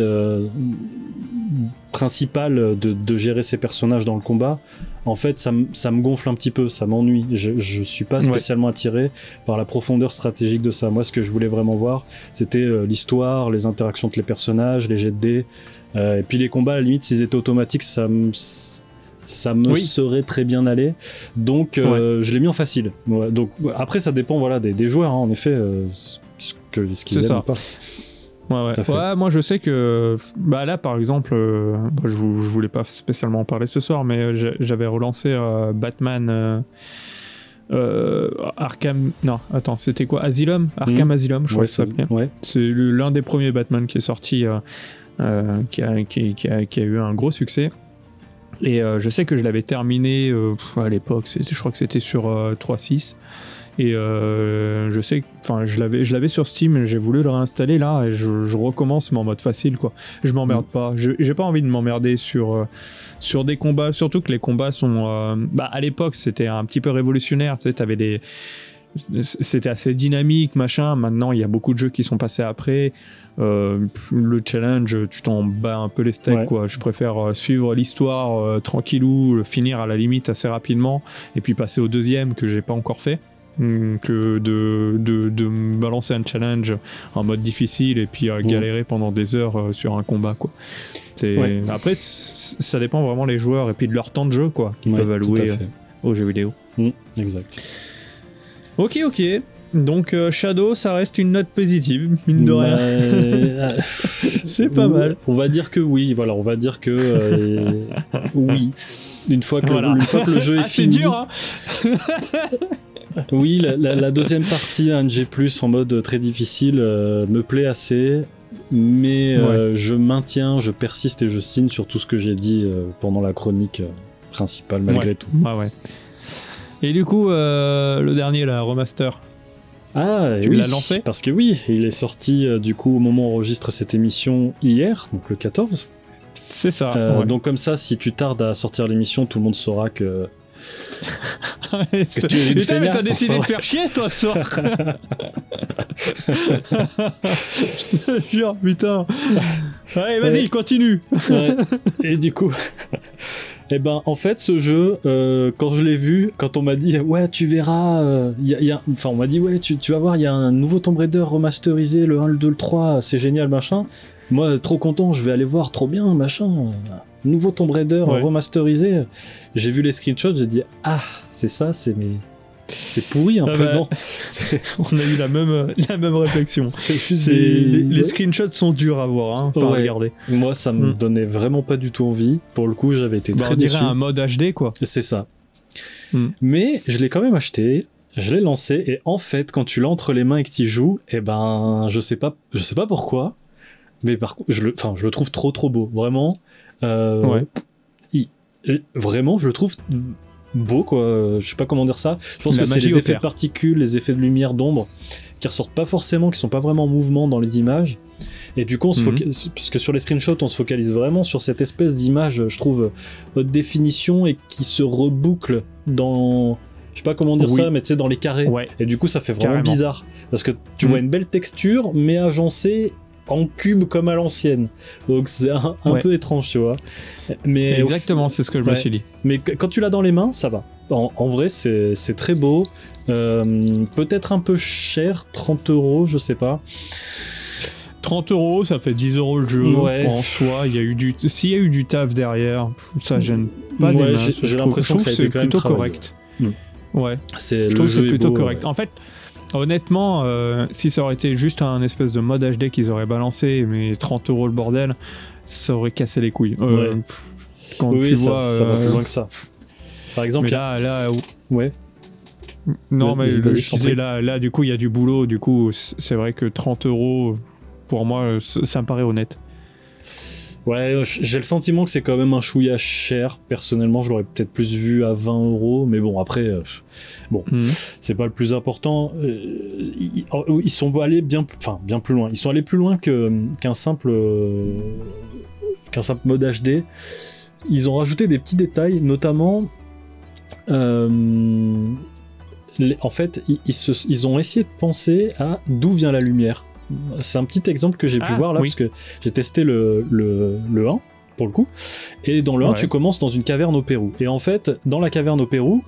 principale de, de, gérer ses personnages dans le combat, en fait, ça, me gonfle un petit peu, ça m'ennuie. Je, je suis pas spécialement attiré par la profondeur stratégique de ça. Moi, ce que je voulais vraiment voir, c'était euh, l'histoire, les interactions entre les personnages, les jets de dés. Euh, et puis les combats, à la limite, s'ils étaient automatiques, ça me, ça me serait très bien allé. Donc, euh, je l'ai mis en facile. donc, après, ça dépend voilà, des, joueurs, hein, en effet, ce qu'ils ce pas. Ouais, ouais. Moi je sais que bah là par exemple, euh, bon, je, vou- je voulais pas spécialement en parler ce soir, mais euh, j'a- j'avais relancé euh, Batman euh, Arkham. Non, attends, c'était quoi? Asylum? Arkham Mhm. Asylum, je crois Ouais, que ça s'appelait. ouais. C'est l'un des premiers Batman qui est sorti, qui, a, qui- qui a- qui a eu un gros succès. Et je sais que je l'avais terminé à l'époque, je crois que c'était sur euh, 3.6. Et euh, je sais, que- enfin, je l'avais, je l'avais sur Steam, j'ai voulu le réinstaller là, et je, je recommence, mais en mode facile, quoi. Je m'emmerde pas. Je- J'ai pas envie de m'emmerder sur, euh, sur des combats, surtout que les combats sont. euh, bah, à l'époque, c'était un petit peu révolutionnaire, tu sais, t'avais des. C'était assez dynamique, machin. Maintenant, il y a beaucoup de jeux qui sont passés après. Euh, le challenge, tu t'en bats un peu les steaks, Ouais. quoi. Je préfère suivre l'histoire tranquillou, le finir à la limite assez rapidement, et puis passer au deuxième que j'ai pas encore fait que de, de, de me balancer un challenge en mode difficile et puis euh, Mhm. galérer pendant des heures euh, sur un combat quoi. C'est- Ouais. Après ça dépend vraiment les joueurs et puis de leur temps de jeu quoi qu'ils Ouais, peuvent à allouer euh, aux jeux vidéo. Mm, exact. Ok ok. Donc euh, Shadow ça reste une note positive mine de rien. C'est pas mal. On va dire que oui, voilà, on va dire que euh, oui. Une fois que, Voilà. une fois que le jeu est Ah, c'est fini. dur hein Oui, la, la- la deuxième partie, un G+, en mode très difficile, euh, me plaît assez. Mais euh, je maintiens, je persiste et je signe sur tout ce que j'ai dit euh, pendant la chronique principale, malgré Ouais. tout. Ah ouais. Et du coup le dernier la remaster. Ah, Tu oui, l'as lancé Parce que oui, il est sorti du coup au moment où on enregistre cette émission hier, donc le 14. C'est ça. Ouais. Donc comme ça, si tu tardes à sortir l'émission, tout le monde saura que que tu es une Putain, mais t'as décidé de faire chier toi ce soir Je te jure, putain Allez, vas-y, continue Ouais. Et du coup, eh ben, en fait, ce jeu, euh, quand je l'ai vu, quand on m'a dit, ouais, tu verras, euh, y a- y a- enfin, on m'a dit, ouais, tu, tu vas voir, il y a un nouveau Tomb Raider remasterisé, le 1, le 2, le 3, c'est génial, machin. Moi, trop content, je vais aller voir, trop bien, machin. Nouveau Tomb Raider Ouais. remasterisé. J'ai vu les screenshots, j'ai dit, ah, c'est ça, c'est mes. C'est pourri un Ah peu, bah, non On a eu la même, la même réflexion. juste des. Les, les screenshots sont durs à voir, hein. enfin Ouais. regardez. Moi, ça me Mm. donnait vraiment pas du tout envie. Pour le coup, j'avais été Bah, très on dirait déçu. un mode HD quoi. C'est ça. Hmm. Mais je l'ai quand même acheté, je l'ai lancé et en fait, quand tu l'as entre les mains et que tu y joues, eh ben, je sais pas, je sais pas pourquoi, mais par contre, je le, enfin, je le trouve trop trop beau, vraiment. Euh, Ouais. il- vraiment, je le trouve beau quoi. Je sais pas comment dire ça. Je pense La que c'est les effets de particules, les effets de lumière, d'ombre, qui ressortent pas forcément, qui sont pas vraiment en mouvement dans les images. Et du coup, on se Mhm. foca- parce que sur les screenshots, on se focalise vraiment sur cette espèce d'image, je trouve, haute définition et qui se reboucle dans. Je sais pas comment dire Oui. ça, mais tu sais, dans les carrés. Ouais. Et du coup, ça fait vraiment Carrément. bizarre. Parce que tu Mhm. vois une belle texture, mais agencée en cube comme à l'ancienne. Donc c'est un, un Ouais. peu étrange, tu vois. Mais, Exactement, c'est ce que je me Ouais. suis dit. mais qu- quand tu l'as dans les mains, ça va. En, en vrai, c'est très beau. Euh, Peut-être un peu cher, 30 euros, je sais pas. 30 euros, ça fait 10 euros le jeu. Ouais. En soi, il y a eu du, s'il y a eu du taf derrière, ça gêne pas des j'ai- l'impression que c'est plutôt correct. Mm. Ouais. C'est Je trouve que c'est est plutôt beau, correct. En fait, honnêtement, euh, si ça aurait été juste un espèce de mode HD qu'ils auraient balancé, mais 30 euros le bordel, ça aurait cassé les couilles. Euh, Ouais. Quand Oui, tu ça, vois. ça va euh, plus loin que ça. Par exemple, mais là, là, ouais. non, mais je disais là, là, du coup, il y a du boulot. Du coup, c'est vrai que 30 euros, pour moi, ça me paraît honnête. Ouais, j'ai le sentiment que c'est quand même un chouïa cher. Personnellement, je l'aurais peut-être plus vu à 20 euros, mais bon, après, euh, Mhm. c'est pas le plus important. Euh, ils, ils sont allés bien, enfin bien plus loin. Ils sont allés plus loin que qu'un simple euh, qu'un simple mode HD. Ils ont rajouté des petits détails, notamment. euh, les- en fait, ils, ils se- ils ont essayé de penser à d'où vient la lumière. C'est un petit exemple que j'ai pu Ah, voir là, oui. parce que j'ai testé le, le, le 1, pour le coup. Et dans le 1, Ouais. tu commences dans une caverne au Pérou. Et en fait, dans la caverne au Pérou,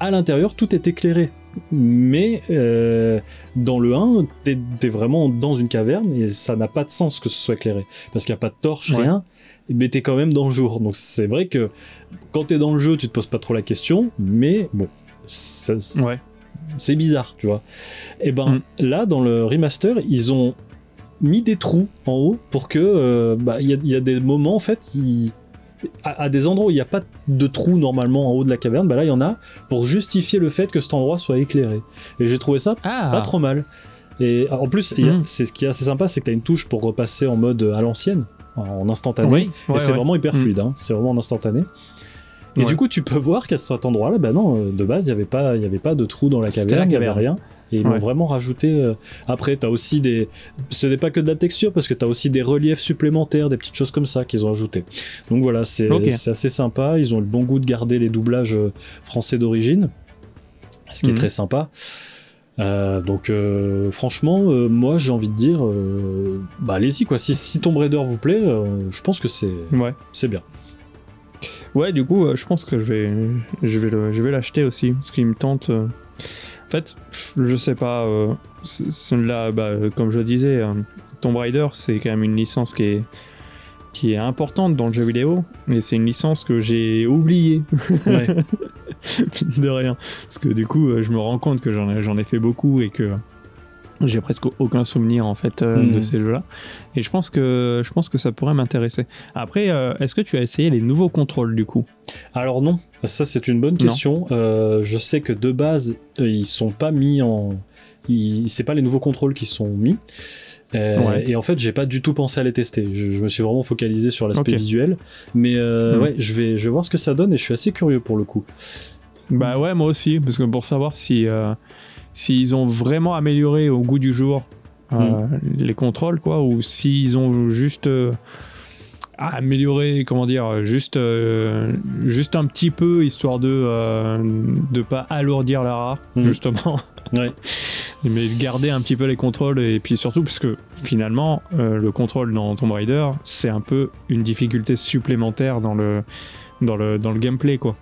à l'intérieur, tout est éclairé. Mais euh, dans le 1, t'es es vraiment dans une caverne et ça n'a pas de sens que ce soit éclairé. Parce qu'il n'y a pas de torche, Ouais. rien. Mais t'es quand même dans le jour. Donc c'est vrai que quand t'es dans le jeu, tu te poses pas trop la question. Mais bon, ça- Ouais. C'est bizarre, tu vois. Et ben Mm. là, dans le remaster, ils ont mis des trous en haut pour que bah, il y, a des moments en fait à, des endroits où il n'y a pas de trous normalement en haut de la caverne, bah là il y en a pour justifier le fait que cet endroit soit éclairé. Et j'ai trouvé ça ah. pas trop mal. Et en plus, hmm. c'est ce qui est assez sympa, c'est que tu as une touche pour repasser en mode à l'ancienne, en instantané. et c'est vraiment hyper hmm. fluide, hein. c'est vraiment en instantané. Et du coup, tu peux voir qu'à cet endroit-là, bah non, euh, de base, il n'y avait, pas, y avait pas de trou dans la caverne, il n'y avait rien. Et ils l'ont vraiment rajouté. Euh, Après, tu as aussi des. Ce n'est pas que de la texture, parce que tu as aussi des reliefs supplémentaires, des petites choses comme ça qu'ils ont ajouté. Donc voilà, c'est assez sympa. Ils ont le bon goût de garder les doublages euh, français d'origine, ce qui est mhm. très sympa. donc franchement, moi j'ai envie de dire, bah allez-y quoi. Si, si Tomb Raider vous plaît, je pense que c'est ouais. c'est bien. Ouais, du coup, euh, je pense que je vais, je vais, je vais l'acheter aussi, parce qu'il me tente. Euh. En fait, je sais pas. Euh, là, bah, comme je disais, Tomb Raider, c'est quand même une licence qui est, qui est importante dans le jeu vidéo, et c'est une licence que j'ai oubliée. Ouais. de rien. Parce que du coup, je me rends compte que j'en ai, ai fait beaucoup et que j'ai presque aucun souvenir en fait euh, de hmm. ces jeux-là, et je pense que je pense que ça pourrait m'intéresser. Après, euh, est-ce que tu as essayé les nouveaux contrôles du coup? Alors non, ça c'est une bonne question. Euh, je sais que de base ils sont pas mis en, c'est pas les nouveaux contrôles qui sont mis. Et en fait, j'ai pas du tout pensé à les tester. Je, me suis vraiment focalisé sur l'aspect visuel. Mais hmm. ouais, je vais, je vais voir ce que ça donne et je suis assez curieux pour le coup. Bah ouais, moi aussi, parce que pour savoir si s'ils ont vraiment amélioré au goût du jour euh, hmm. les contrôles, quoi, ou s'ils ont juste euh, amélioré, comment dire, juste, euh, juste un petit peu, histoire de ne pas alourdir la rare, hmm. justement. Ouais. Mais garder un petit peu les contrôles, et puis surtout, parce que finalement, le contrôle dans Tomb Raider, c'est un peu une difficulté supplémentaire dans le, dans le, dans le gameplay, quoi.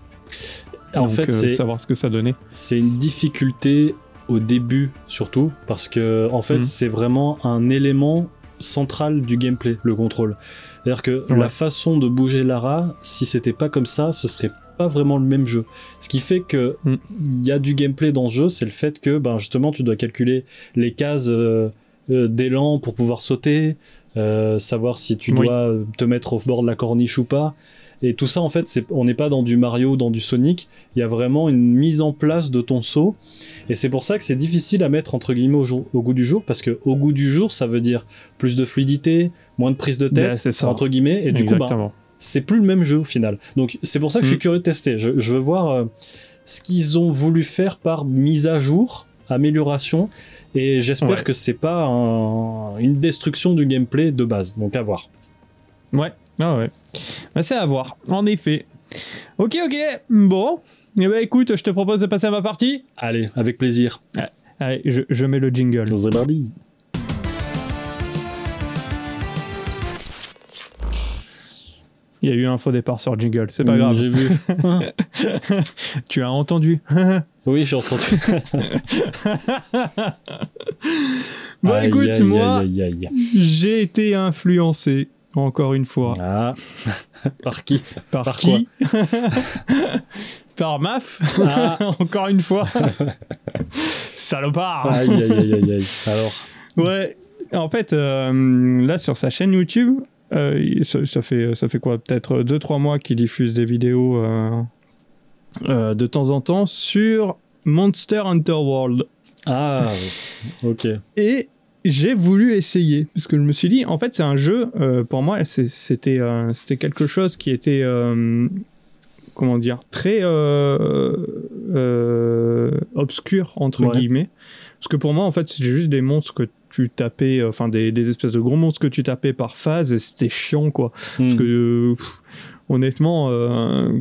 En fait, c'est savoir ce que ça donnait. C'est une difficulté au début surtout, parce que en fait mhm. c'est vraiment un élément central du gameplay, le contrôle. C'est-à-dire que la façon de bouger Lara, si c'était pas comme ça, ce serait pas vraiment le même jeu. Ce qui fait que mhm. il y a du gameplay dans ce jeu, c'est le fait que ben justement tu dois calculer les cases euh, euh, d'élan pour pouvoir sauter, euh, savoir si tu dois te mettre au bord de la corniche ou pas. Et tout ça, en fait, c'est, on n'est pas dans du Mario, dans du Sonic. Il y a vraiment une mise en place de ton saut. Et c'est pour ça que c'est difficile à mettre entre guillemets au, goût du jour, parce que au goût du jour, ça veut dire plus de fluidité, moins de prise de tête, entre guillemets. Et du coup, bah, c'est plus le même jeu au final. Donc c'est pour ça que je suis mm. curieux de tester. Je, veux voir euh, ce qu'ils ont voulu faire par mise à jour, amélioration. Et j'espère que c'est pas une destruction du gameplay de base. Donc à voir. Ouais, ah ouais. Bah, c'est à voir, en effet. Ok, ok. Bon. Eh ben, écoute, je te propose de passer à ma partie. Allez, avec plaisir. Ah, allez, je, mets le jingle. C'est Il y a eu un faux départ sur jingle, c'est pas grave. J'ai vu. tu as entendu Oui, j'ai entendu. bon, écoute, moi, j'ai été influencé encore une fois. Ah. Par qui Par, qui Par MAF ah. Encore une fois. Salopard Aïe, aïe, aïe, aïe, Alors Ouais, en fait, euh, là, sur sa chaîne YouTube, euh, ça, fait, ça fait quoi? Peut-être 2-3 mois qu'il diffuse des vidéos euh, de temps en temps sur Monster Hunter World. Ah, ok. Et j'ai voulu essayer parce que je me suis dit en fait c'est un jeu euh, pour moi c'était euh, c'était quelque chose qui était euh, comment dire très obscur entre guillemets. Parce que pour moi en fait c'était juste des monstres que tu tapais enfin des, des, espèces de gros monstres que tu tapais par phase et c'était chiant quoi. Parce hmm. que honnêtement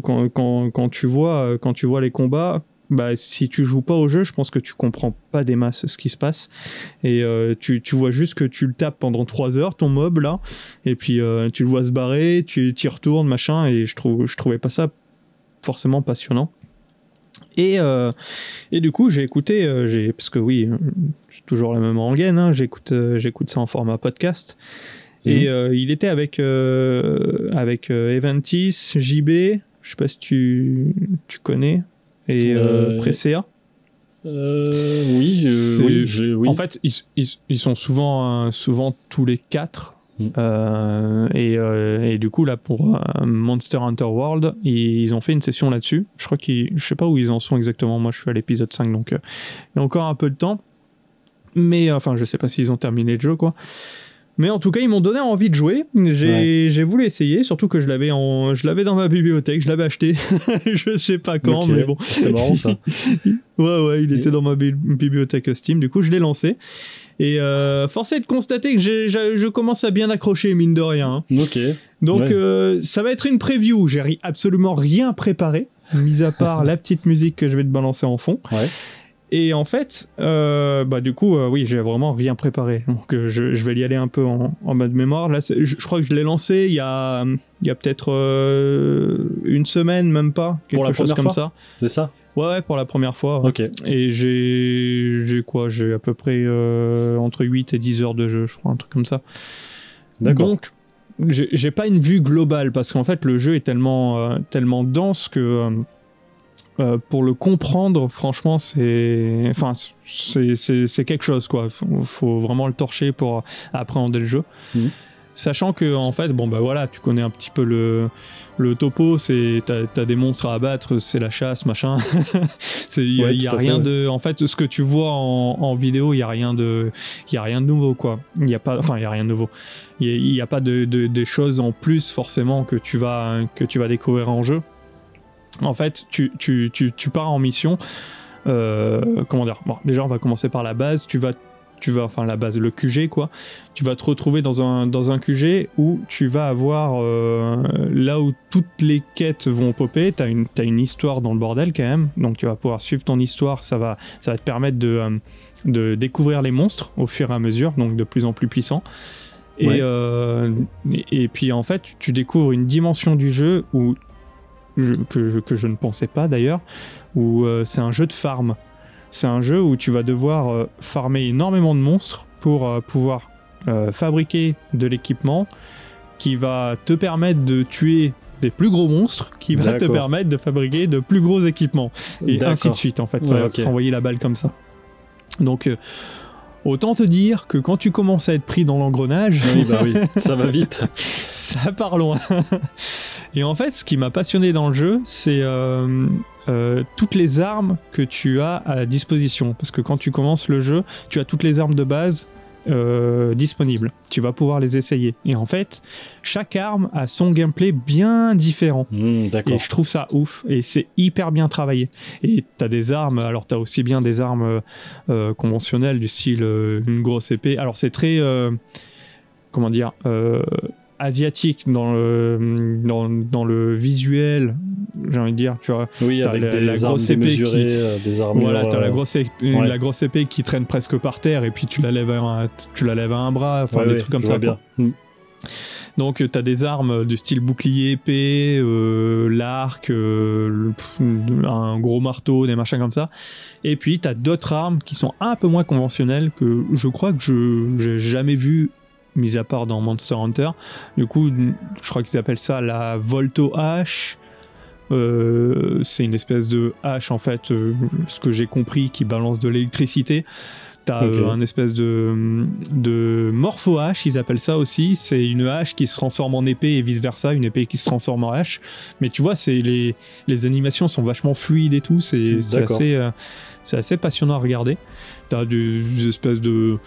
quand, quand, quand, tu vois quand tu vois les combats bah, si tu joues pas au jeu, je pense que tu comprends pas des masses ce qui se passe. Et euh, tu, tu, vois juste que tu le tapes pendant 3 heures, ton mob là, et puis euh, tu le vois se barrer, tu y retournes, machin, et je, trouve, je trouvais pas ça forcément passionnant. Et, euh, et du coup, j'ai écouté, j'ai, parce que oui, j'ai toujours la même rengaine, hein, j'écoute, j'écoute ça en format podcast. Et mhm. il était avec, avec Eventis, JB, je sais pas si tu, tu connais et euh, euh Euh, oui, C'est- oui, je- oui. En fait, ils, ils- ils sont souvent, euh, souvent tous les quatre. Mm. Euh, et, euh, et du coup, là, pour euh, Monster Hunter World, ils, ils ont fait une session là-dessus. Je crois qu'ils. Je sais pas où ils en sont exactement. Moi, je suis à l'épisode 5, donc euh, il y a encore un peu de temps. Mais enfin, je sais pas s'ils ont terminé le jeu, quoi. Mais en tout cas, ils m'ont donné envie de jouer. J'ai voulu essayer, surtout que je l'avais en, je l'avais dans ma bibliothèque, je l'avais acheté. je sais pas quand, mais bon. C'est marrant ça. Ouais, ouais, il était dans ma bi- bibliothèque Steam. Du coup, je l'ai lancé. Et euh, force est de constater que je commence à bien accrocher, mine de rien. hein. ok. Donc, Ouais. euh, ça va être une preview. J'ai absolument rien préparé, mis à part la petite musique que je vais te balancer en fond. Ouais. Et en fait, euh, bah du coup, euh, oui, j'ai vraiment rien préparé. Donc, euh, je, je vais y aller un peu en, en mode mémoire. Là, je, je crois que je l'ai lancé il y a, il y a peut-être une semaine, même pas, quelque Pour la chose première comme fois ça. C'est ça Ouais, ouais, pour la première fois. ouais. Ok. Et j'ai j'ai quoi J'ai à peu près entre 8 et 10 heures de jeu, je crois, un truc comme ça. D'accord. Donc, j'ai pas une vue globale parce qu'en fait, le jeu est tellement, tellement dense que euh, pour le comprendre, franchement, c'est enfin, c'est- quelque chose, quoi. Faut, faut vraiment le torcher pour appréhender le jeu. Mhm. Sachant que en fait, bon bah voilà, tu connais un petit peu le, le topo, c'est t'as as des monstres à abattre, c'est la chasse, machin. il y a, Ouais, y a tout à fait, rien ouais. de, en fait, ce que tu vois en, en vidéo, il y a rien de, il y a rien de nouveau quoi. Il y a pas, enfin il y a rien de nouveau. Il y a- il y a, pas de, de- des choses en plus forcément que tu vas que tu vas découvrir en jeu. En fait, tu, tu, tu, tu pars en mission. euh, comment dire Bon, déjà on va commencer par la base. Tu vas tu vas, enfin la base, le QG quoi, tu vas te retrouver dans un, dans un QG où tu vas avoir euh, là où toutes les quêtes vont popper, tu as une, t'as une histoire dans le bordel quand même, donc tu vas pouvoir suivre ton histoire, ça va, ça va te permettre de, euh, de découvrir les monstres au fur et à mesure, donc de plus en plus puissants. Et, Ouais. euh, et, et puis en fait, tu découvres une dimension du jeu où, je- que, que je ne pensais pas d'ailleurs, où euh, c'est un jeu de farm. C'est un jeu où tu vas devoir euh, farmer énormément de monstres pour euh, pouvoir fabriquer de l'équipement qui va te permettre de tuer des plus gros monstres, qui va te permettre de fabriquer de plus gros équipements. Et ainsi de suite, en fait. Ça Ouais, va ok. s'envoyer la balle comme ça. Donc, autant te dire que quand tu commences à être pris dans l'engrenage, Oui, bah oui, ça va vite. ça part loin. Et en fait, ce qui m'a passionné dans le jeu, c'est euh, euh, toutes les armes que tu as à disposition. Parce que quand tu commences le jeu, tu as toutes les armes de base euh, disponibles. Tu vas pouvoir les essayer. Et en fait, chaque arme a son gameplay bien différent. Hmm, Et je trouve ça ouf. Et c'est hyper bien travaillé. Et t'as des armes, alors t'as aussi bien des armes euh, conventionnelles du style euh, une grosse épée. Alors c'est très. comment dire asiatique dans le, dans, dans le visuel, j'ai envie de dire. Tu vois, Oui, T'as avec la- des la armes grosse épée qui- euh, des armures. voilà, t'as la euh, grosse, épée, ouais. la grosse épée qui traîne presque par terre et puis tu la lèves à un, tu la lèves à un bras, enfin ouais, des trucs comme ça. bien. Hmm. Donc tu as des armes du style bouclier épée, euh, l'arc, euh, un gros marteau, des machins comme ça. Et puis tu as d'autres armes qui sont un peu moins conventionnelles que je crois que je j'ai jamais vu mis à part dans Monster Hunter. Du coup, je crois qu'ils appellent ça la Volto H. Euh, c'est une espèce de hache en fait, euh, ce que j'ai compris, qui balance de l'électricité. T'as Ok. euh, un espèce de, de morpho hache, ils appellent ça aussi. C'est une hache qui se transforme en épée et vice versa, une épée qui se transforme en hache. Mais tu vois, c'est les, les animations sont vachement fluides et tout. C'est assez, passionnant à regarder. T'as des, des espèces de,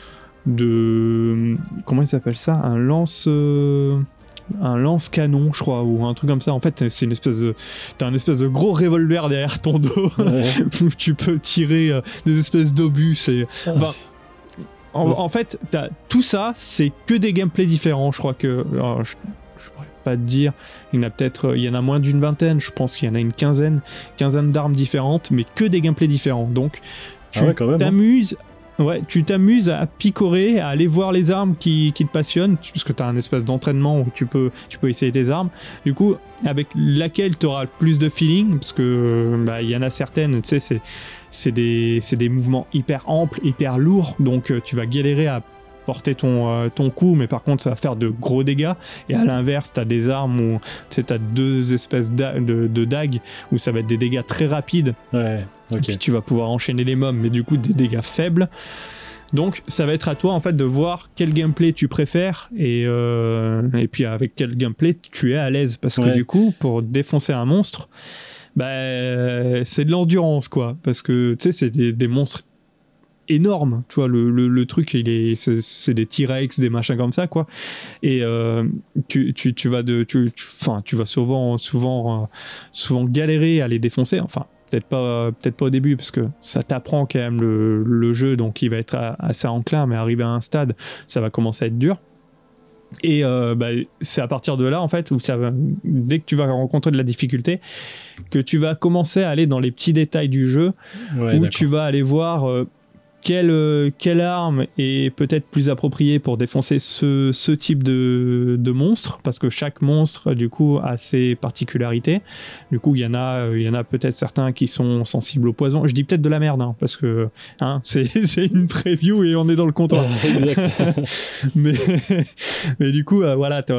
de comment ils s'appellent ça? Un lance. euh, un lance-canon, je crois, ou un truc comme ça. En fait, c'est une espèce de. T'as un espèce de gros revolver derrière ton dos Ouais. où tu peux tirer euh, des espèces d'obus. C'est. Ah, En, fait, tout ça, c'est que des gameplays différents. Je crois que. alors, je, je pourrais pas te dire. Il y en a peut-être. euh, Il y en a moins d'une vingtaine. Je pense qu'il y en a une quinzaine. Quinzaine d'armes différentes, mais que des gameplays différents. Donc, tu Ah ouais, même, hein. Ouais, tu t'amuses à picorer, à aller voir les armes qui, te passionnent, parce que tu as un espèce d'entraînement où tu peux, tu peux essayer tes armes. Du coup, avec laquelle tu auras le plus de feeling, parce que bah, il y en a certaines, tu sais, c'est, des, des mouvements hyper amples, hyper lourds, donc euh, tu vas galérer à porter ton, euh, ton coup, mais par contre ça va faire de gros dégâts. Et à l'inverse, tu as des armes où tu as deux espèces de, de dagues où ça va être des dégâts très rapides Ouais. Ok. Puis tu vas pouvoir enchaîner les mobs, mais du coup des dégâts faibles. Donc ça va être à toi en fait de voir quel gameplay tu préfères et, euh, et puis avec quel gameplay tu es à l'aise. Parce que du coup, pour défoncer un monstre, bah, c'est de l'endurance quoi. Parce que tu sais, c'est des, des monstres énormes. Tu vois, le, le, le truc, il est, c'est, des T-Rex, des machins comme ça quoi. Et euh, tu, tu, tu vas de, tu, tu- tu vas souvent, souvent, euh, souvent galérer à les défoncer. Enfin, peut-être pas, peut-être pas au début parce que ça t'apprend quand même le, le jeu, donc il va être assez enclin. Mais arrivé à un stade, ça va commencer à être dur. Et euh, bah, c'est à partir de là, en fait, où ça va, dès que tu vas rencontrer de la difficulté, que tu vas commencer à aller dans les petits détails du jeu, Ouais, où tu vas aller voir euh, quelle, euh, quelle arme est peut-être plus appropriée pour défoncer ce, ce type de, de monstre, parce que chaque monstre, du coup, a ses particularités. Du coup, il y en a, euh, il y en a peut-être certains qui sont sensibles au poison. Je dis peut-être de la merde, hein, parce que hein, c'est c'est une preview et on est dans le contrat. exact. mais, mais du coup, euh, voilà, tu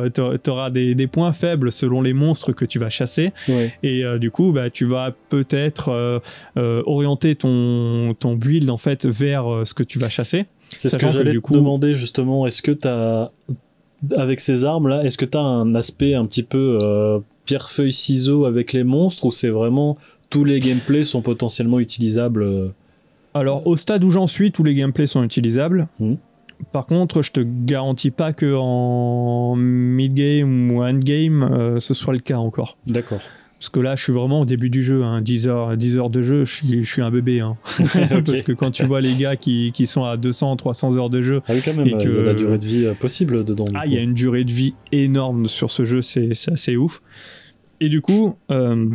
auras des, des points faibles selon les monstres que tu vas chasser. Ouais. Et euh, du coup, bah, tu vas peut-être euh, orienter ton, ton build en fait vers euh, ce que tu vas chasser. C'est ce que j'allais te coup- demander justement. Est-ce que tu as, avec ces armes-là, est-ce que tu as un aspect un petit peu euh, pierre-feuille-ciseau avec les monstres ou c'est vraiment tous les gameplays sont potentiellement utilisables euh, Alors, au stade où j'en suis, tous les gameplays sont utilisables. Mhm. Par contre, je te garantis pas que en mid-game ou end-game, euh, ce soit le cas encore. D'accord. Parce que là, je suis vraiment au début du jeu. Hein. 10, heures, 10 heures de jeu, je suis, je suis un bébé. Hein. Parce que quand tu vois les gars qui, qui sont à 200, 300 heures de jeu, Ah oui, quand même, Et que- il y a la durée de vie euh, possible dedans. Ah, il y a une durée de vie énorme sur ce jeu, c'est c'est assez ouf. Et du coup, euh,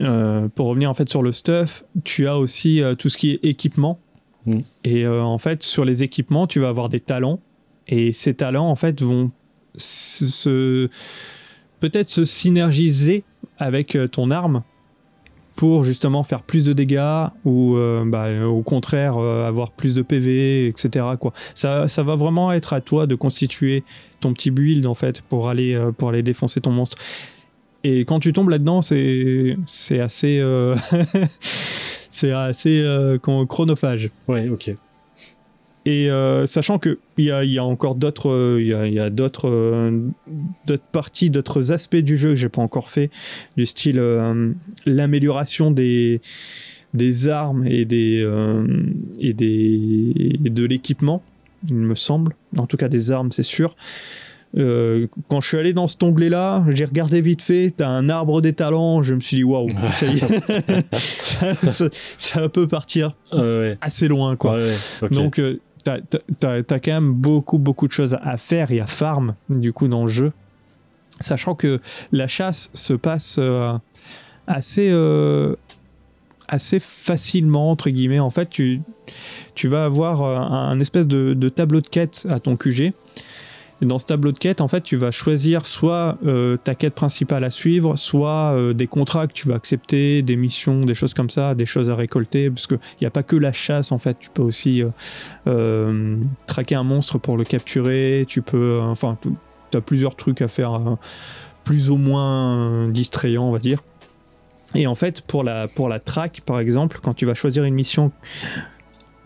euh, pour revenir en fait sur le stuff, tu as aussi euh, tout ce qui est équipement. Mm. Et en fait, sur les équipements, tu vas avoir des talents. Et ces talents, en fait, vont se, se- peut-être se synergiser avec euh, ton arme pour justement faire plus de dégâts ou euh, bah, au contraire euh, avoir plus de PV, etc. Quoi. Ça, ça va vraiment être à toi de constituer ton petit build en fait pour aller, pour aller défoncer ton monstre. Et quand tu tombes là-dedans, c'est assez, c'est assez chronophage. Ouais, ok. Et euh, sachant que il y a, y a encore d'autres, euh, il y a, il y a d'autres, euh, d'autres parties, d'autres aspects du jeu que j'ai pas encore fait, du style euh, l'amélioration des des armes et des et des et de l'équipement, il me semble. En tout cas, des armes, c'est sûr. Euh, quand je suis allé dans cet onglet-là, j'ai regardé vite fait, t'as un arbre des talents, je me suis dit waouh, ça y est, ça, ça- ça peut partir Euh, ouais. assez loin quoi. Ouais, ouais, ok. Donc, euh, t'as t'as quand même beaucoup, beaucoup de choses à faire et à farm, du coup, dans le jeu. Sachant que la chasse se passe euh, assez, euh, assez facilement, entre guillemets. En fait, tu, tu vas avoir euh, un, un espèce de, de tableau de quête à ton QG. Dans ce tableau de quête, en fait, tu vas choisir soit euh, ta quête principale à suivre, soit euh, des contrats que tu vas accepter, des missions, des choses comme ça, des choses à récolter, parce qu'il n'y a pas que la chasse, en fait. Tu peux aussi euh, traquer un monstre pour le capturer, tu peux... enfin, tu as plusieurs trucs à faire plus ou moins distrayants, on va dire. Et en fait, pour la, pour la track, par exemple, quand tu vas choisir une mission...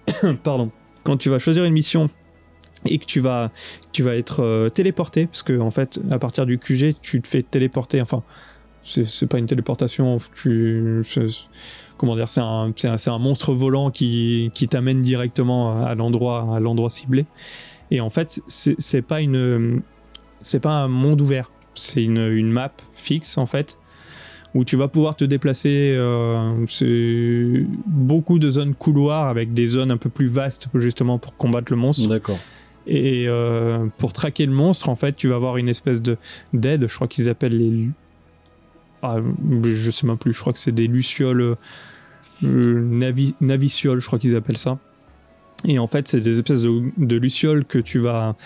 Pardon. Quand tu vas choisir une mission et que tu vas, tu vas être euh, téléporté, parce que en fait, à partir du QG, tu te fais téléporter, enfin, c'est pas une téléportation, tu, comment dire, c'est un, un, un monstre volant qui, qui t'amène directement à l'endroit, ciblé. Et en fait, c'est c'est pas une, c'est pas un monde ouvert, c'est une, une map fixe en fait, où tu vas pouvoir te déplacer. euh, c'est beaucoup de zones couloirs avec des zones un peu plus vastes justement pour combattre le monstre. D'accord. Et euh, pour traquer le monstre, en fait, tu vas avoir une espèce de d'aide. Je crois qu'ils appellent les. Ah, je sais même plus. Je crois que c'est des lucioles. euh, navi- navicioles, je crois qu'ils appellent ça. Et en fait, c'est des espèces de, lucioles que tu vas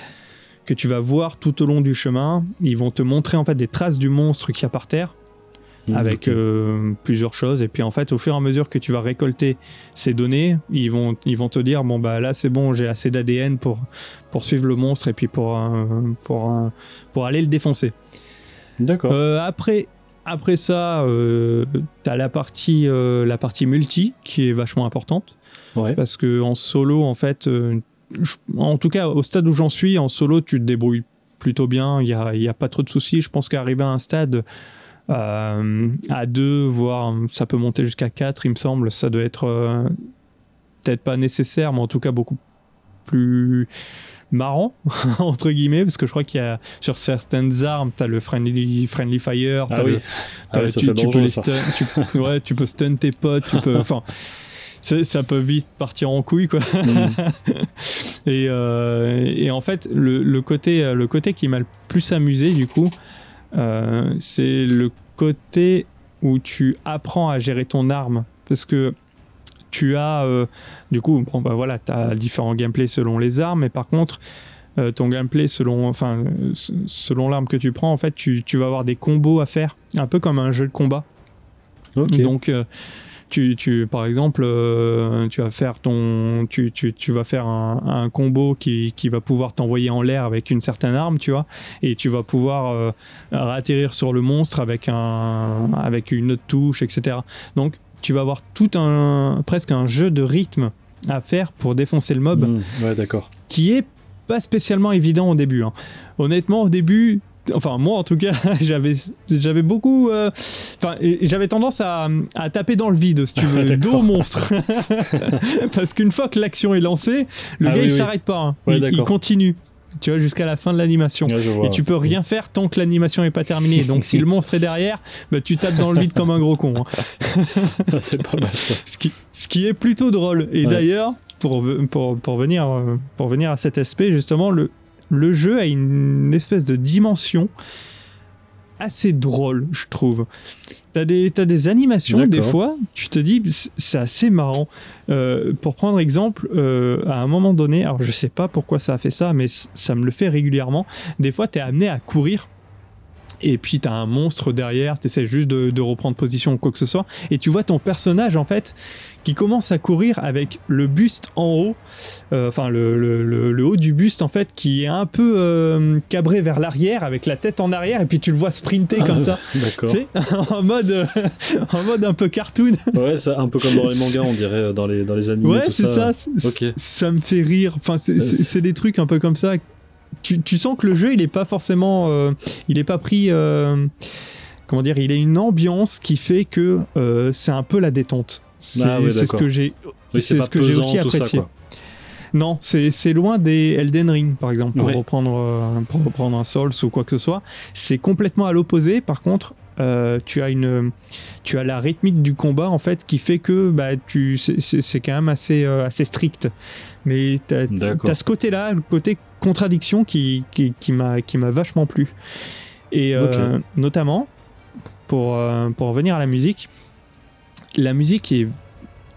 que tu vas voir tout au long du chemin. Ils vont te montrer en fait des traces du monstre qu'il y a par terre Mmh, avec euh, plusieurs choses. Et puis en fait, au fur et à mesure que tu vas récolter ces données, ils vont, ils vont te dire bon bah là c'est bon, j'ai assez d'ADN pour pour suivre le monstre et puis pour euh, pour euh, pour aller le défoncer. D'accord. Après après ça, euh, t'as la partie, la partie multi qui est vachement importante. Ouais. Parce que en solo, en fait, je- en tout cas, au stade où j'en suis, en solo, tu te débrouilles plutôt bien. Il n'y a, y a pas trop de soucis. Je pense qu'arriver à un stade euh, à deux, voire ça peut monter jusqu'à 4, il me semble, ça doit être euh, peut-être pas nécessaire, mais en tout cas beaucoup plus marrant entre guillemets parce que je crois qu'il y a sur certaines armes tu as le friendly friendly fire Ah t'as oui. le- Ah ouais, t'as- ça, tu, peux les stun, tu, ouais, tu peux stun tes potes tu peux enfin ça peut vite partir en couille quoi Mhm. et, euh, et en fait, le, le côté, le côté qui m'a le plus amusé, du coup, euh, c'est le côté où tu apprends à gérer ton arme. Parce que tu as, euh, du coup, bon, bah voilà, tu as différents gameplays selon les armes, mais par contre, euh, ton gameplay selon, enfin, selon l'arme que tu prends, en fait, tu, tu vas avoir des combos à faire, un peu comme un jeu de combat. Donc, tu, tu, par exemple, euh, tu vas faire ton, tu, tu, tu vas faire un, un combo qui, qui va pouvoir t'envoyer en l'air avec une certaine arme, tu vois, et tu vas pouvoir euh, atterrir sur le monstre avec un, avec une autre touche, etc. Donc, tu vas avoir tout un, presque un jeu de rythme à faire pour défoncer le mob Mhm. Ouais, d'accord. qui est pas spécialement évident au début. hein. Honnêtement, au début, enfin moi en tout cas, j'avais j'avais beaucoup, euh, enfin j'avais tendance à, à taper dans le vide, si tu veux, dos monstre, parce qu'une fois que l'action est lancée, le Ah gars oui, il oui. s'arrête pas, hein. Ouais, il, continue. Tu vois, jusqu'à la fin de l'animation. Ouais. Et tu peux rien faire tant que l'animation est pas terminée. Donc si le monstre est derrière, bah, tu tapes dans le vide comme un gros con. hein. c'est pas mal ça. Ce qui, ce qui est plutôt drôle. Et Ouais. d'ailleurs, pour, pour, pour, venir, euh, pour venir à cet aspect, justement, le, le jeu a une espèce de dimension assez drôle, je trouve. T'as des, t'as des animations, des fois, tu te dis, c'est assez marrant. Euh, pour prendre exemple, euh, à un moment donné, alors je sais pas pourquoi ça a fait ça, mais ça me le fait régulièrement. Des fois, t'es amené à courir. Et puis t'as un monstre derrière, t'essaies juste de, de reprendre position ou quoi que ce soit, et tu vois ton personnage en fait qui commence à courir avec le buste en haut, euh, enfin le, le- le- le haut du buste en fait qui est un peu euh, cabré vers l'arrière avec la tête en arrière, et puis tu le vois sprinter comme ça, D'accord. tu sais, en mode, euh, en mode un peu cartoon. Ouais, c'est un peu comme dans les mangas, on dirait, dans les, dans les animés. Ouais, c'est ça. Ok. Ça me fait rire. Enfin, c'est des trucs un peu comme ça. Tu, tu sens que le jeu, il est pas forcément, euh, il est pas pris. euh, comment dire Il a une ambiance qui fait que euh, c'est un peu la détente. C'est Ah ce que j'ai. Oui, c'est ce que j'ai aussi ça, apprécié. Non, c'est c'est loin des Elden Ring, par exemple, pour, Ouais. reprendre, euh, pour reprendre un Souls ou quoi que ce soit. C'est complètement à l'opposé. Par contre, euh, tu as une, tu as la rythmique du combat en fait qui fait que bah, tu, c'est- quand même assez, euh, assez strict. Mais D'accord. as ce côté-là, le côté contradiction qui, qui, qui m'a qui m'a vachement plu. Et euh, notamment pour pour revenir à la musique, la musique est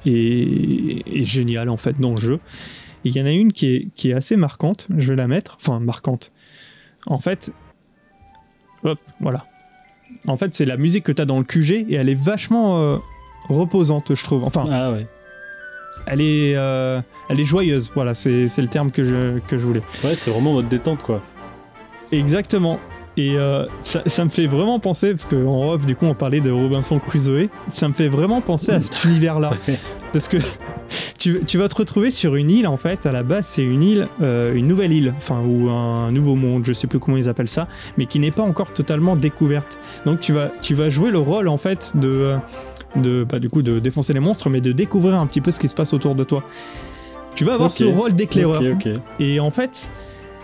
est, est géniale en fait dans le jeu. Il y en a une qui est, qui est assez marquante, je vais la mettre, enfin marquante. En fait, hop, voilà. En fait, c'est la musique que tu as dans le QG et elle est vachement euh, reposante, je trouve. Enfin, Ah ouais. elle est, euh, elle est joyeuse, voilà, c'est c'est le terme que je, que je voulais. Ouais, c'est vraiment mode détente, quoi. Exactement. Et euh, ça, ça me fait vraiment penser, parce qu'en off, du coup, on parlait de Robinson Crusoe, ça me fait vraiment penser à cet univers-là. Parce que tu, tu vas te retrouver sur une île, en fait, à la base, c'est une île, euh, une nouvelle île, enfin, ou un nouveau monde, je sais plus comment ils appellent ça, mais qui n'est pas encore totalement découverte. Donc, tu vas, tu vas jouer le rôle, en fait, de, euh, de, bah, du coup, de défoncer les monstres, mais de découvrir un petit peu ce qui se passe autour de toi. Tu vas avoir ce rôle d'éclaireur. Et en fait,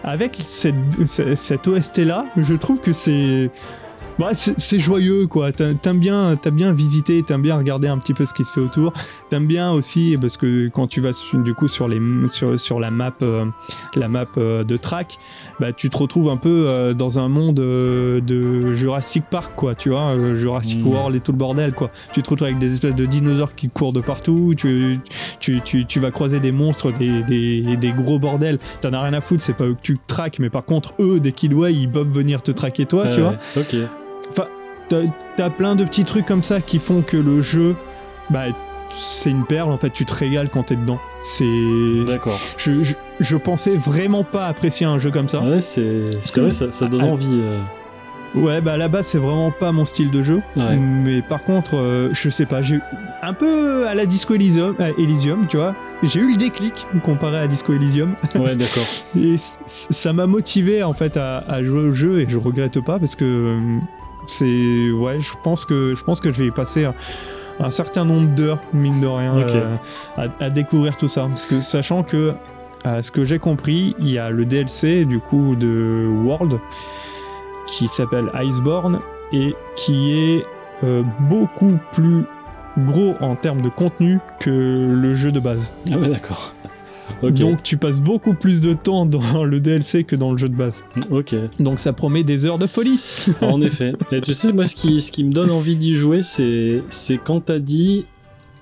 avec cette, ce- cette OST là, je trouve que c'est. Bah, c'est joyeux quoi. T'a- T'aimes bien, t'as bien visité, t'aimes bien regarder un petit peu ce qui se fait autour. T'aimes bien aussi parce que quand tu vas du coup sur les sur, sur la map euh, la map euh, de track, bah tu te retrouves un peu euh, dans un monde de Jurassic Park quoi. Tu vois, Jurassic Mm. World et tout le bordel quoi. Tu te retrouves avec des espèces de dinosaures qui courent de partout. Tu tu, tu, tu vas croiser des monstres, des, des, des gros bordels. T'en as rien à foutre, c'est pas eux que tu traques, mais par contre, eux, dès qu'ils ils peuvent venir te traquer toi, tu Ouais, vois. Ok. T'as- plein de petits trucs comme ça qui font que le jeu, bah, c'est une perle, en fait, tu te régales quand t'es dedans. C'est. D'accord. Je, je, je pensais vraiment pas apprécier un jeu comme ça. Ouais, c'est c'est vrai, ça, ça donne Ah, envie. euh. Ouais, bah à la base, c'est vraiment pas mon style de jeu. Ouais. Mais par contre, euh, je sais pas, j'ai un peu à la Disco Elysium, à Elysium, tu vois. J'ai eu le déclic comparé à Disco Elysium. Ouais, d'accord. Et ça m'a motivé en fait à, à jouer au jeu et je regrette pas parce que euh, c'est. Ouais, je pense que, je pense que je vais y passer un, certain nombre d'heures, mine de rien, euh, à, à découvrir tout ça. Parce que sachant que, à ce que j'ai compris, il y a le DLC du coup de World qui s'appelle Iceborne et qui est euh, beaucoup plus gros en termes de contenu que le jeu de base. Ah ouais, d'accord. Donc tu passes beaucoup plus de temps dans le DLC que dans le jeu de base. ok. Donc ça promet des heures de folie. En effet. Et tu sais, moi, ce qui, ce qui me donne envie d'y jouer, c'est, quand t'as dit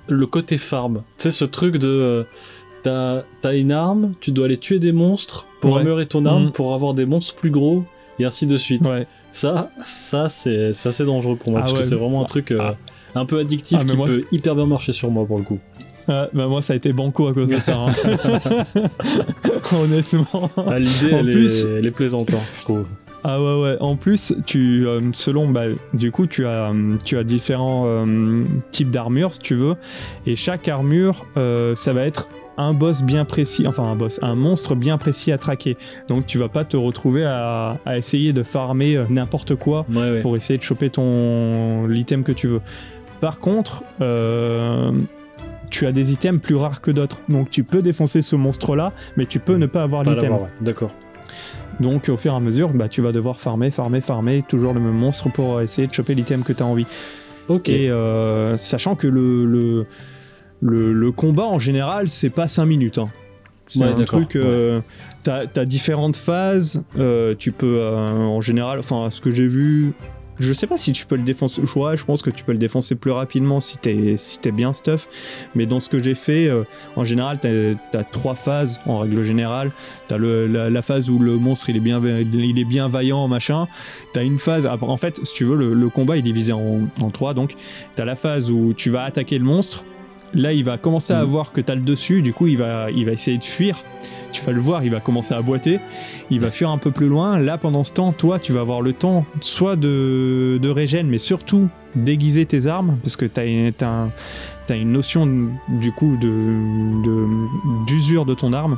le côté farm. Tu sais, ce truc de. euh, t'as, une arme, tu dois aller tuer des monstres pour Ouais. améliorer ton arme, Mhm. pour avoir des monstres plus gros, et ainsi de suite. Ouais. Ça, ça c'est, c'est assez dangereux pour moi, Ah parce que c'est vraiment un truc euh, un peu addictif Ah, qui moi, peut hyper bien marcher sur moi pour le coup. Bah moi ça a été banco à cause de ça. hein. Honnêtement. Ah, l'idée, En elle, plus- est, elle est plaisante, hein, je trouve. Ah ouais ouais. En plus, tu euh, selon bah, du coup tu as euh, tu as différents euh, types d'armures si tu veux et chaque armure euh, ça va être un boss bien précis, enfin un boss, un monstre bien précis à traquer. Donc tu vas pas te retrouver à, à essayer de farmer n'importe quoi Ouais, ouais. pour essayer de choper ton l'item que tu veux. Par contre, euh, tu as des items plus rares que d'autres. Donc tu peux défoncer ce monstre-là, mais tu peux ne pas avoir l'item. ouais. D'accord. Donc au fur et à mesure, bah, tu vas devoir farmer, farmer, farmer, toujours le même monstre pour essayer de choper l'item que tu as envie. Ok. Et euh, sachant que le, le, le, le combat en général, c'est pas 5 minutes. hein. C'est Ouais, un truc. euh, T'as as différentes phases. euh, tu peux euh, en général, enfin ce que j'ai vu. Je sais pas si tu peux le défoncer. Ouais, je pense que tu peux le défoncer plus rapidement si t'es si bien stuff. Mais dans ce que j'ai fait, euh, en général, t'as as trois phases en règle générale. T'as la, phase où le monstre il est bien il est bien vaillant machin. T'as une phase. après, En fait, si tu veux, le, le combat est divisé en, en trois. Donc, t'as la phase où tu vas attaquer le monstre. Là, il va commencer à Mhm. voir que t'as le dessus. Du coup, il va il va essayer de fuir. Tu vas le voir, il va commencer à boiter. Il va fuir un peu plus loin. Là, pendant ce temps, toi, tu vas avoir le temps soit de, de régène, mais surtout déguiser tes armes, parce que tu as, un- t'as une notion du coup de de- d'usure de, ton arme.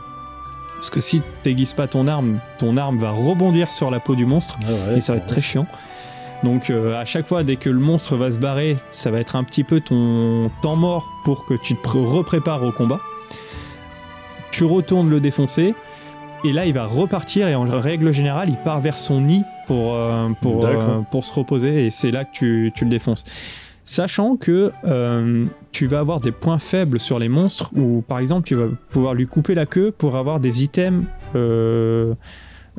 Parce que si tu n'aiguises pas ton arme, ton arme va rebondir sur la peau du monstre Ah ouais, et ça va être très chiant. Donc euh, à chaque fois, dès que le monstre va se barrer, ça va être un petit peu ton temps mort pour que tu te pr- reprépares au combat. Tu retournes le défoncer. Et là, il va repartir et en règle générale, il part vers son nid pour, euh, pour, euh, pour se reposer et c'est là que tu, tu le défonces. Sachant que euh, tu vas avoir des points faibles sur les monstres où, par exemple, tu vas pouvoir lui couper la queue pour avoir des items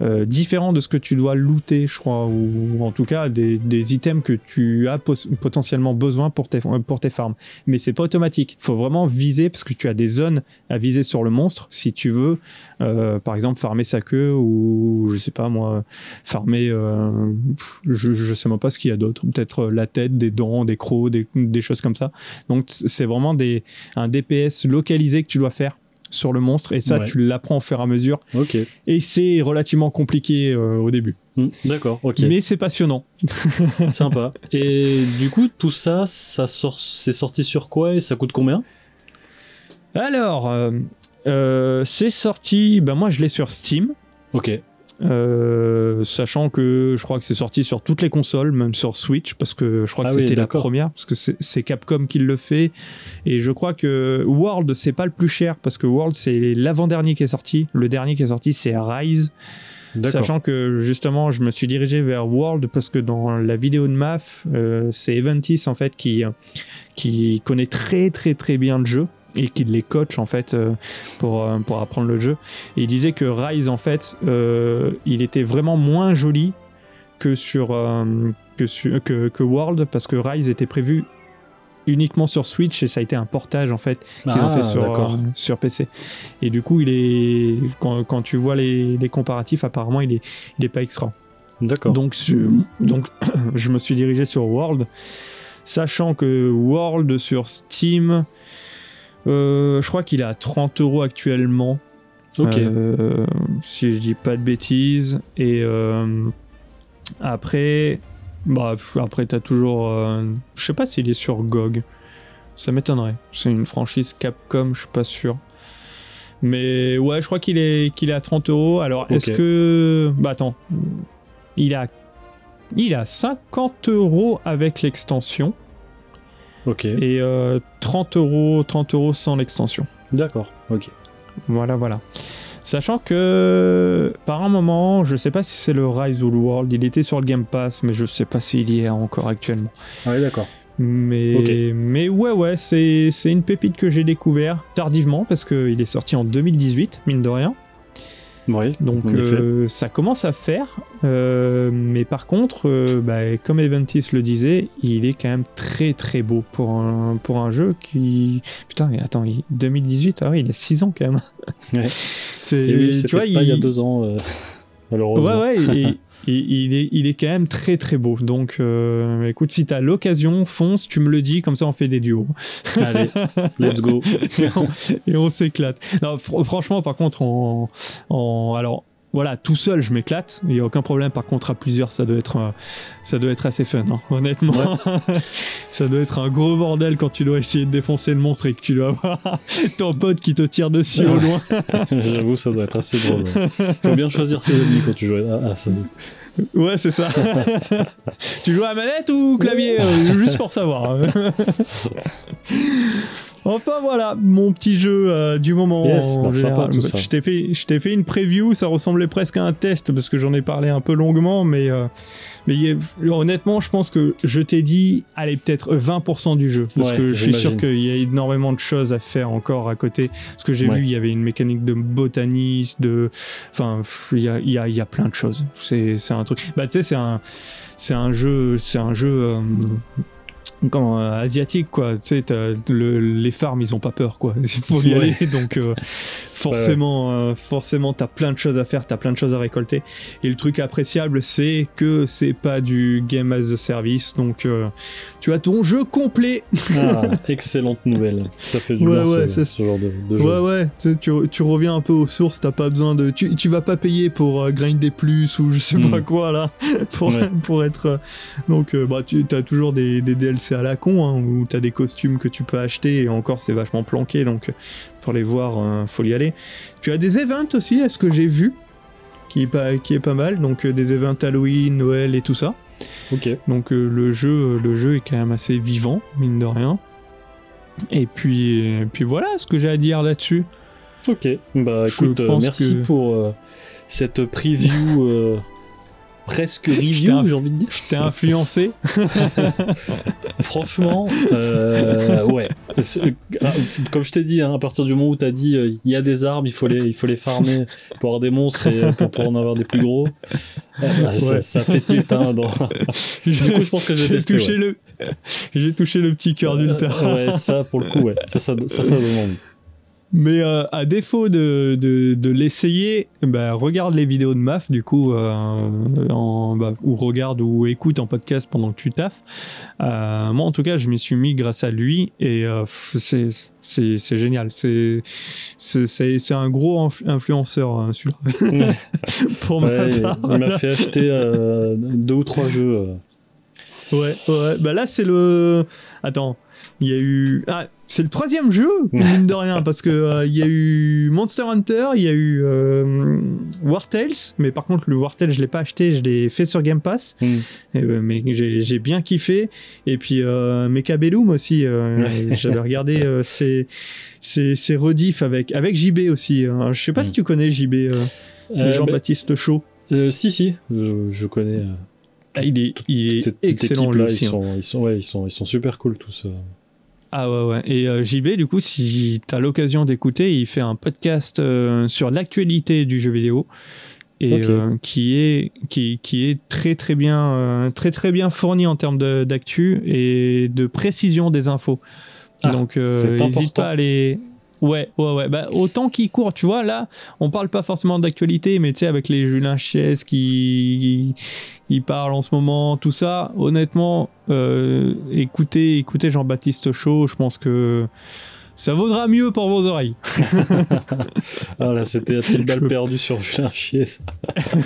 euh, euh, différents de ce que tu dois looter, je crois, ou en tout cas des, des items que tu as potentiellement besoin pour tes, pour tes farms. Mais c'est pas automatique. Faut vraiment viser parce que tu as des zones à viser sur le monstre si tu veux, euh, par exemple, farmer sa queue ou je sais pas moi, farmer, euh, je, je sais même pas ce qu'il y a d'autre, peut-être la tête, des dents, des crocs, des, des choses comme ça. Donc c'est vraiment des, un DPS localisé que tu dois faire sur le monstre et ça Ouais. tu l'apprends au fur et à mesure Ok. et c'est relativement compliqué euh, au début Hmm, D'accord, ok. mais c'est passionnant Sympa. Et du coup, tout ça, ça sort, c'est sorti sur quoi et ça coûte combien? Alors euh, euh, c'est sorti ben moi je l'ai sur Steam Ok. Euh, sachant que je crois que c'est sorti sur toutes les consoles, même sur Switch, parce que je crois que Ah oui, c'était la première, parce que c'est Capcom qui le fait. Et je crois que World, c'est pas le plus cher, parce que World, c'est l'avant-dernier qui est sorti. Le dernier qui est sorti, c'est Rise. Sachant que justement, je me suis dirigé vers World parce que dans la vidéo de MAF, euh, c'est Eventis en fait qui, qui connaît très très très bien le jeu et qui les coach en fait euh, pour, euh, pour apprendre le jeu. Et il disait que Rise en fait, euh, il était vraiment moins joli que sur que, sur- que, que World parce que Rise était prévu uniquement sur Switch et ça a été un portage en fait qu'ils ont Ah, fait sur, euh, sur PC. Et du coup, il est quand, quand tu vois les, les comparatifs, apparemment, il est, il est pas extra. D'accord. Donc, donc je me suis dirigé sur World, sachant que World sur Steam, je crois qu'il est à 30 euros actuellement. Ok. Euh, si je dis pas de bêtises. Et, euh, Après, bah, après t'as toujours. euh, je sais pas s'il est sur GOG. Ça m'étonnerait. C'est une franchise Capcom, je suis pas sûr. Mais ouais, je crois qu'il est, qu'il est à 30 euros. Alors, est-ce que. Bah attends. Il a. Il a 50 euros avec l'extension Ok. et euh, 30 euros 30 euros sans l'extension. D'accord. Ok. Voilà, voilà. Sachant que par un moment, je sais pas si c'est le Rise of the World, il était sur le Game Pass, mais je sais pas s'il y est encore actuellement. Ah oui, d'accord. Mais, Ok. mais ouais, ouais, c'est c'est une pépite que j'ai découvert tardivement parce qu'il est sorti en 2018, mine de rien. Oui. Donc euh, ça commence à faire. Euh, mais par contre, euh, bah, comme Eventis le disait, il est quand même très très beau pour un, pour un jeu qui. Putain, mais attends, il- 2018, ah oui, il a 6 ans quand même. Ouais. C'est- oui, tu vois, pas il... y a deux ans, malheureusement. Ouais, ouais, et- et il, est, il est quand même très très beau. Donc euh, écoute, si t'as l'occasion, fonce, tu me le dis, comme ça on fait des duos. Allez, let's go. et on, s'éclate. Fr- franchement, par contre, en, en- alors voilà, tout seul, je m'éclate. Il y a aucun problème. Par contre, à plusieurs, ça doit être, euh, ça doit être assez fun. hein, honnêtement, ça doit être un gros bordel quand tu dois essayer de défoncer le monstre et que tu dois avoir ton pote qui te tire dessus au loin. J'avoue, ça doit être assez drôle. ouais. Faut bien choisir ses ennemis quand tu joues à, à ça. Ouais, c'est ça. tu joues à manette ou clavier? Euh, Juste pour savoir. Enfin voilà, mon petit jeu euh, du moment. Yes, bah, sympa, tout ça. Je t'ai fait, je t'ai fait une preview, ça ressemblait presque à un test parce que j'en ai parlé un peu longuement, mais, euh, mais honnêtement, je pense que je t'ai dit, allez, peut-être 20% du jeu. Parce Ouais, que je suis sûr qu'il y a énormément de choses à faire encore à côté. Parce que j'ai Ouais. vu, il y avait une mécanique de botaniste, de. Enfin, il y a, y a plein de choses. C'est c'est un truc. Bah, tu sais, c'est un, c'est un jeu. C'est un jeu. euh, comment, euh, asiatique quoi. Tu sais t'as- le- les farms ils ont pas peur quoi. Il faut y aller donc euh, forcément euh, forcément t'as plein de choses à faire t'as plein de choses à récolter et le truc appréciable c'est que c'est pas du game as a service donc euh, tu as ton jeu complet Ah, excellente nouvelle. Ça fait du Ouais, bien ouais, ce, genre de, de jeu. Ouais, ouais, tu, sais, tu, tu reviens un peu aux sources, t'as pas besoin de. Tu, tu vas pas payer pour euh, grinder plus ou je sais pas quoi là, pour, Ouais. pour être. euh, donc, euh, bah, tu as toujours des, des DLC à la con, hein, où t'as des costumes que tu peux acheter et encore c'est vachement planqué, donc pour les voir, euh, faut y aller. Tu as des events aussi, à ce que j'ai vu, qui est pas, qui est pas mal, donc euh, des events Halloween, Noël et tout ça. Ok. Donc euh, le jeu, le jeu est quand même assez vivant, mine de rien. Et puis, et puis voilà ce que j'ai à dire là-dessus. Ok. Bah Je écoute, euh, pense merci que- pour euh, cette preview euh, presque review, j'ai envie de dire. Je t'ai influencé. Franchement, euh, ouais. Ah, Comme je t'ai dit, hein, à partir du moment où t'as dit euh, il y a des armes, il faut les, il faut les farmer pour avoir des monstres et euh, pour en avoir des plus gros, euh, ça, Ouais. ça fait tilt. Hein, dans... Du coup, je pense que j'ai testé. touché ouais. le, j'ai touché le petit cœur d'Ulta. Euh, ouais, ça pour le coup, ouais. Ça, ça, ça, ça demande. Mais euh, à défaut de, de, de l'essayer, bah, regarde les vidéos de MAF du coup, euh, en, bah, ou regarde ou écoute en podcast pendant que tu taffes. Euh, moi en tout cas, je m'y suis mis grâce à lui et c'est c'est génial. C'est un gros influ- influenceur hein, celui-là. Ouais. Pour Ouais, il part. il m'a fait acheter deux ou trois jeux. Ouais, ouais. Bah là, c'est le. Attends. Il y a eu. Ah, c'est le troisième jeu, mine de rien, parce que euh, il y a eu Monster Hunter, il y a eu euh, War Tales, mais par contre, le War Tales, je l'ai pas acheté, je l'ai fait sur Game Pass, et, euh, mais j'ai bien kiffé. Et puis, euh, Mecha Bellum aussi, euh, j'avais regardé euh, ses, ses, ses rediffs avec, avec JB aussi. hein. Je sais pas si tu connais JB, Jean-Baptiste Chaud. bah, euh, si, si, je connais. Ah, il est, il est excellent aussi. ils hein. sont, ils sont, ouais, ils sont, ils sont super cool tous. Ah ouais, ouais. Et euh, JB, du coup, si tu as l'occasion d'écouter, il fait un podcast euh, sur l'actualité du jeu vidéo. Et euh, qui, est, qui, qui est très très bien, très très bien fourni en termes d'actu et de précision des infos. Ah, Donc, n'hésite pas à les. Ouais, ouais, ouais. Bah, autant qu'il court, tu vois, là, on parle pas forcément d'actualité, mais tu sais, avec les Julien Chies qui, qui parlent en ce moment, tout ça, honnêtement, euh, écoutez, écoutez Jean-Baptiste Chaud, je pense que ça vaudra mieux pour vos oreilles. ah là, c'était la petite balle perdue sur Julien Chier, ça.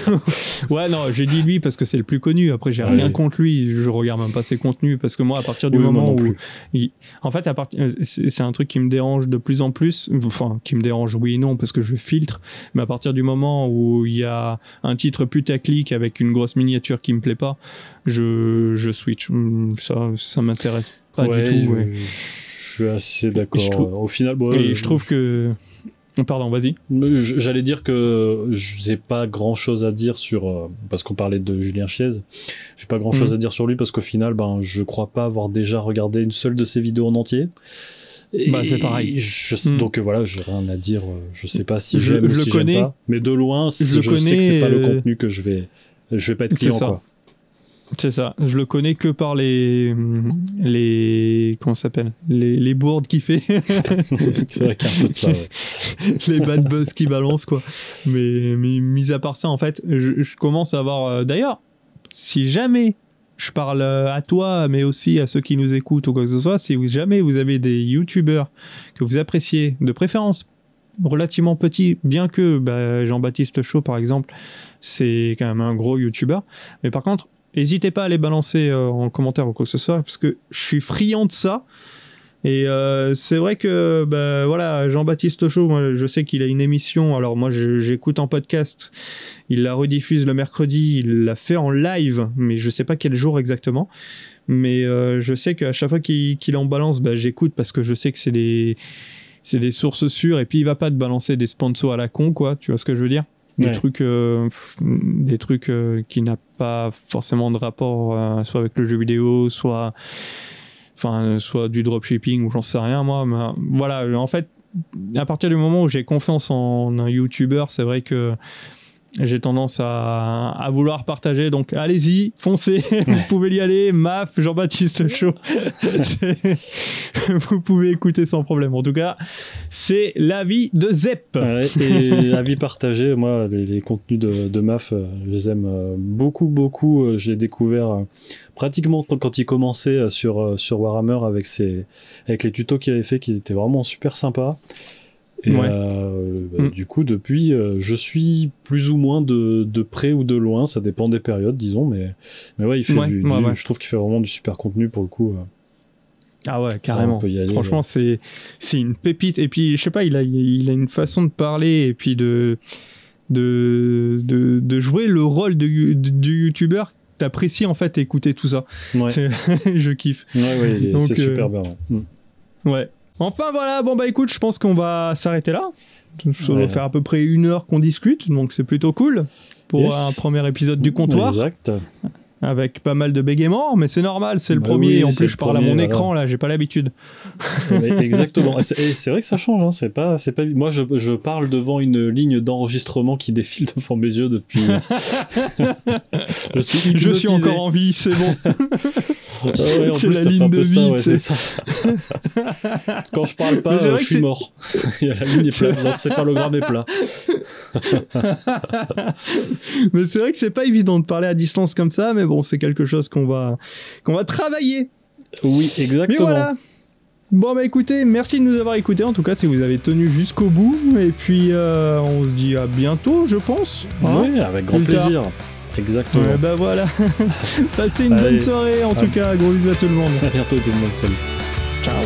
ouais, non, j'ai dit lui parce que c'est le plus connu. Après, j'ai rien contre lui. Je regarde même pas ses contenus parce que moi, à partir du moment où. En fait, à partir... c'est un truc qui me dérange de plus en plus. Enfin, qui me dérange, oui et non, parce que je filtre. Mais à partir du moment où il y a un titre putaclic avec une grosse miniature qui me plaît pas, je, je switch. Ça, ça m'intéresse pas du tout. Ouais suis assez d'accord. Au final, bon, et je trouve que. Pardon, vas-y. J'allais dire que je n'ai pas grand chose à dire sur. Euh, parce qu'on parlait de Julien Chiez. J'ai pas grand chose mhm. à dire sur lui parce qu'au final, ben, je crois pas avoir déjà regardé une seule de ses vidéos en entier. bah, c'est pareil. Je, mhm. Donc voilà, j'ai rien à dire. Je sais pas si j'aime ou si j'aime pas. Mais de loin, je, je connais, sais que c'est pas le contenu que je vais. Je vais pas être client, quoi. C'est ça. Je le connais que par les les comment s'appelle? Les, les bourdes qu'il fait. c'est vrai qu'il y a un peu de ça. les bad buzz qui balancent quoi. Mais, mais mis à part ça, en fait, je, commence à avoir. Euh, d'ailleurs, si jamais je parle euh, à toi, mais aussi à ceux qui nous écoutent ou quoi que ce soit, si jamais vous avez des youtubeurs que vous appréciez, de préférence relativement petits, bien que bah, Jean-Baptiste Chaud par exemple, c'est quand même un gros youtubeur. Mais par contre, N'hésitez pas à les balancer euh, en commentaire ou quoi que ce soit, parce que je suis friand de ça. Et euh, c'est vrai que bah, voilà, Jean-Baptiste Chaud, moi, je sais qu'il a une émission. Alors moi, j'écoute en podcast. Il la rediffuse le mercredi. Il l'a fait en live, mais je sais pas quel jour exactement. Mais euh, je sais qu'à chaque fois qu'il en balance, bah, j'écoute parce que je sais que c'est des des sources sûres. Et puis il va pas te balancer des sponsors à la con, quoi. Tu vois ce que je veux dire? Des trucs euh, des trucs euh, qui n'a pas forcément de rapport euh, soit avec le jeu vidéo soit enfin soit du dropshipping ou j'en sais rien moi mais, voilà. En fait à partir du moment où j'ai confiance en un youtuber c'est vrai que j'ai tendance à, vouloir partager. Donc allez-y, foncez, vous pouvez y aller. Maf, Jean-Baptiste Chaud, vous pouvez écouter sans problème. En tout cas, c'est l'avis de Zep. et avis partagé, moi, les, contenus de, Maf, euh, je les aime euh, beaucoup, beaucoup. Euh, je l'ai découvert pratiquement quand il commençait sur, sur Warhammer avec, ses, avec les tutos qu'il avait fait qui étaient vraiment super sympas. Et euh, bah, mm. du coup, depuis, euh, je suis plus ou moins de, de, près ou de loin, ça dépend des périodes, disons, mais, mais ouais, il fait du, je trouve qu'il fait vraiment du super contenu pour le coup. Euh. Ah ouais, carrément. Franchement, c'est c'est une pépite. Et puis, je sais pas, il a, il a une façon de parler et puis de, de, de, de jouer le rôle de, du youtubeur t'apprécies en fait écouter tout ça. Je kiffe. Ouais, ouais, c'est super bien. Mm. Ouais. Enfin voilà, bon bah écoute, je pense qu'on va s'arrêter là. Ça va faire à peu près une heure qu'on discute, donc c'est plutôt cool pour un premier épisode du comptoir. Exact avec pas mal de bégaiements, mais c'est normal, c'est le bah premier. en plus, je parle à mon écran là, j'ai pas l'habitude. Exactement. C'est vrai que ça change. Hein. C'est pas, c'est pas. Moi, je, je, parle devant une ligne d'enregistrement qui défile devant mes yeux depuis. je suis Je suis encore en vie, c'est bon. Ah c'est la ligne de vie. c'est ça. Quand je parle pas, je suis mort. la ligne est plate, l'encéphalogramme est plat. mais c'est vrai que c'est pas évident de parler à distance comme ça, mais bon, c'est quelque chose qu'on va, qu'on va travailler. Oui, exactement. voilà. Bon bah écoutez, merci de nous avoir écoutés en tout cas si vous avez tenu jusqu'au bout et puis euh, on se dit à bientôt je pense. Hein oui, avec grand plaisir. Exactement. Ouais, bah voilà. Passez une bonne soirée en tout cas, gros bisous à tout le monde. À bientôt tout le monde, salut. Ciao.